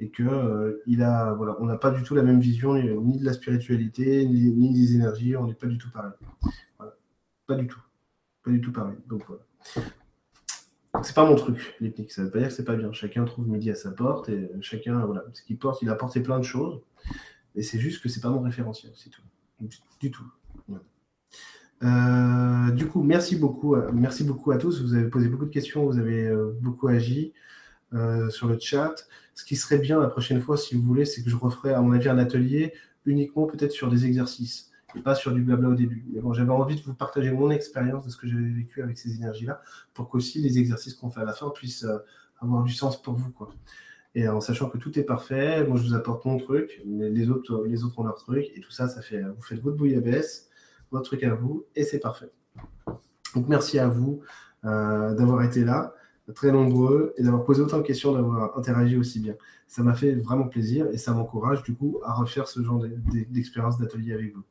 et que euh, il a, voilà, on n'a pas du tout la même vision ni de la spiritualité, ni, des énergies, on n'est pas du tout pareil. Pas du tout. Pas du tout pareil. Donc voilà. C'est pas mon truc, l'hypnique. Ça veut pas dire que c'est pas bien. Chacun trouve midi à sa porte et chacun, voilà, ce qu'il porte, il a porté plein de choses. Mais c'est juste que c'est pas mon référentiel, c'est tout. Du, tout. Euh, du coup, merci beaucoup, merci beaucoup à tous. Vous avez posé beaucoup de questions, vous avez euh, beaucoup agi. Euh, sur le chat. Ce qui serait bien la prochaine fois, si vous voulez, c'est que je referai, à mon avis, un atelier uniquement peut-être sur des exercices et pas sur du blabla au début. Mais bon, j'avais envie de vous partager mon expérience de ce que j'avais vécu avec ces énergies-là pour qu'aussi les exercices qu'on fait à la fin puissent euh, avoir du sens pour vous. Quoi. Et en sachant que tout est parfait, moi je vous apporte mon truc, mais les autres, les autres ont leur truc, et tout ça, ça fait, vous faites votre bouillabaisse, votre truc à vous, et c'est parfait. Donc merci à vous euh, d'avoir été là, très nombreux, et d'avoir posé autant de questions, d'avoir interagi aussi bien. Ça m'a fait vraiment plaisir, et ça m'encourage du coup à refaire ce genre d'expérience d'atelier avec vous.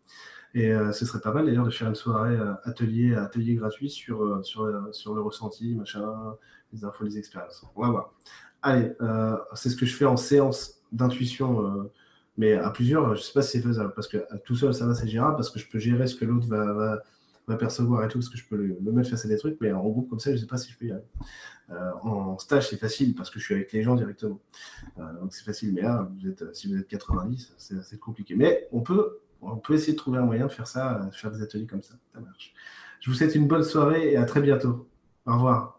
Et euh, ce serait pas mal d'ailleurs de faire une soirée euh, atelier, atelier gratuit sur, sur, sur le ressenti, machin, les infos, les expériences. On va voir. Allez, euh, c'est ce que je fais en séance d'intuition, euh, mais à plusieurs, je ne sais pas si c'est faisable, parce que tout seul, ça va, c'est gérable, parce que je peux gérer ce que l'autre va, percevoir et tout, parce que je peux le, mettre face à des trucs, mais en groupe comme ça, je ne sais pas si je peux y aller. Euh, en stage, c'est facile, parce que je suis avec les gens directement. donc c'est facile, mais là, vous êtes, si vous êtes 90, c'est compliqué. Mais on peut, on peut essayer de trouver un moyen de faire ça, de faire des ateliers comme ça. Ça marche. Je vous souhaite une bonne soirée et à très bientôt. Au revoir.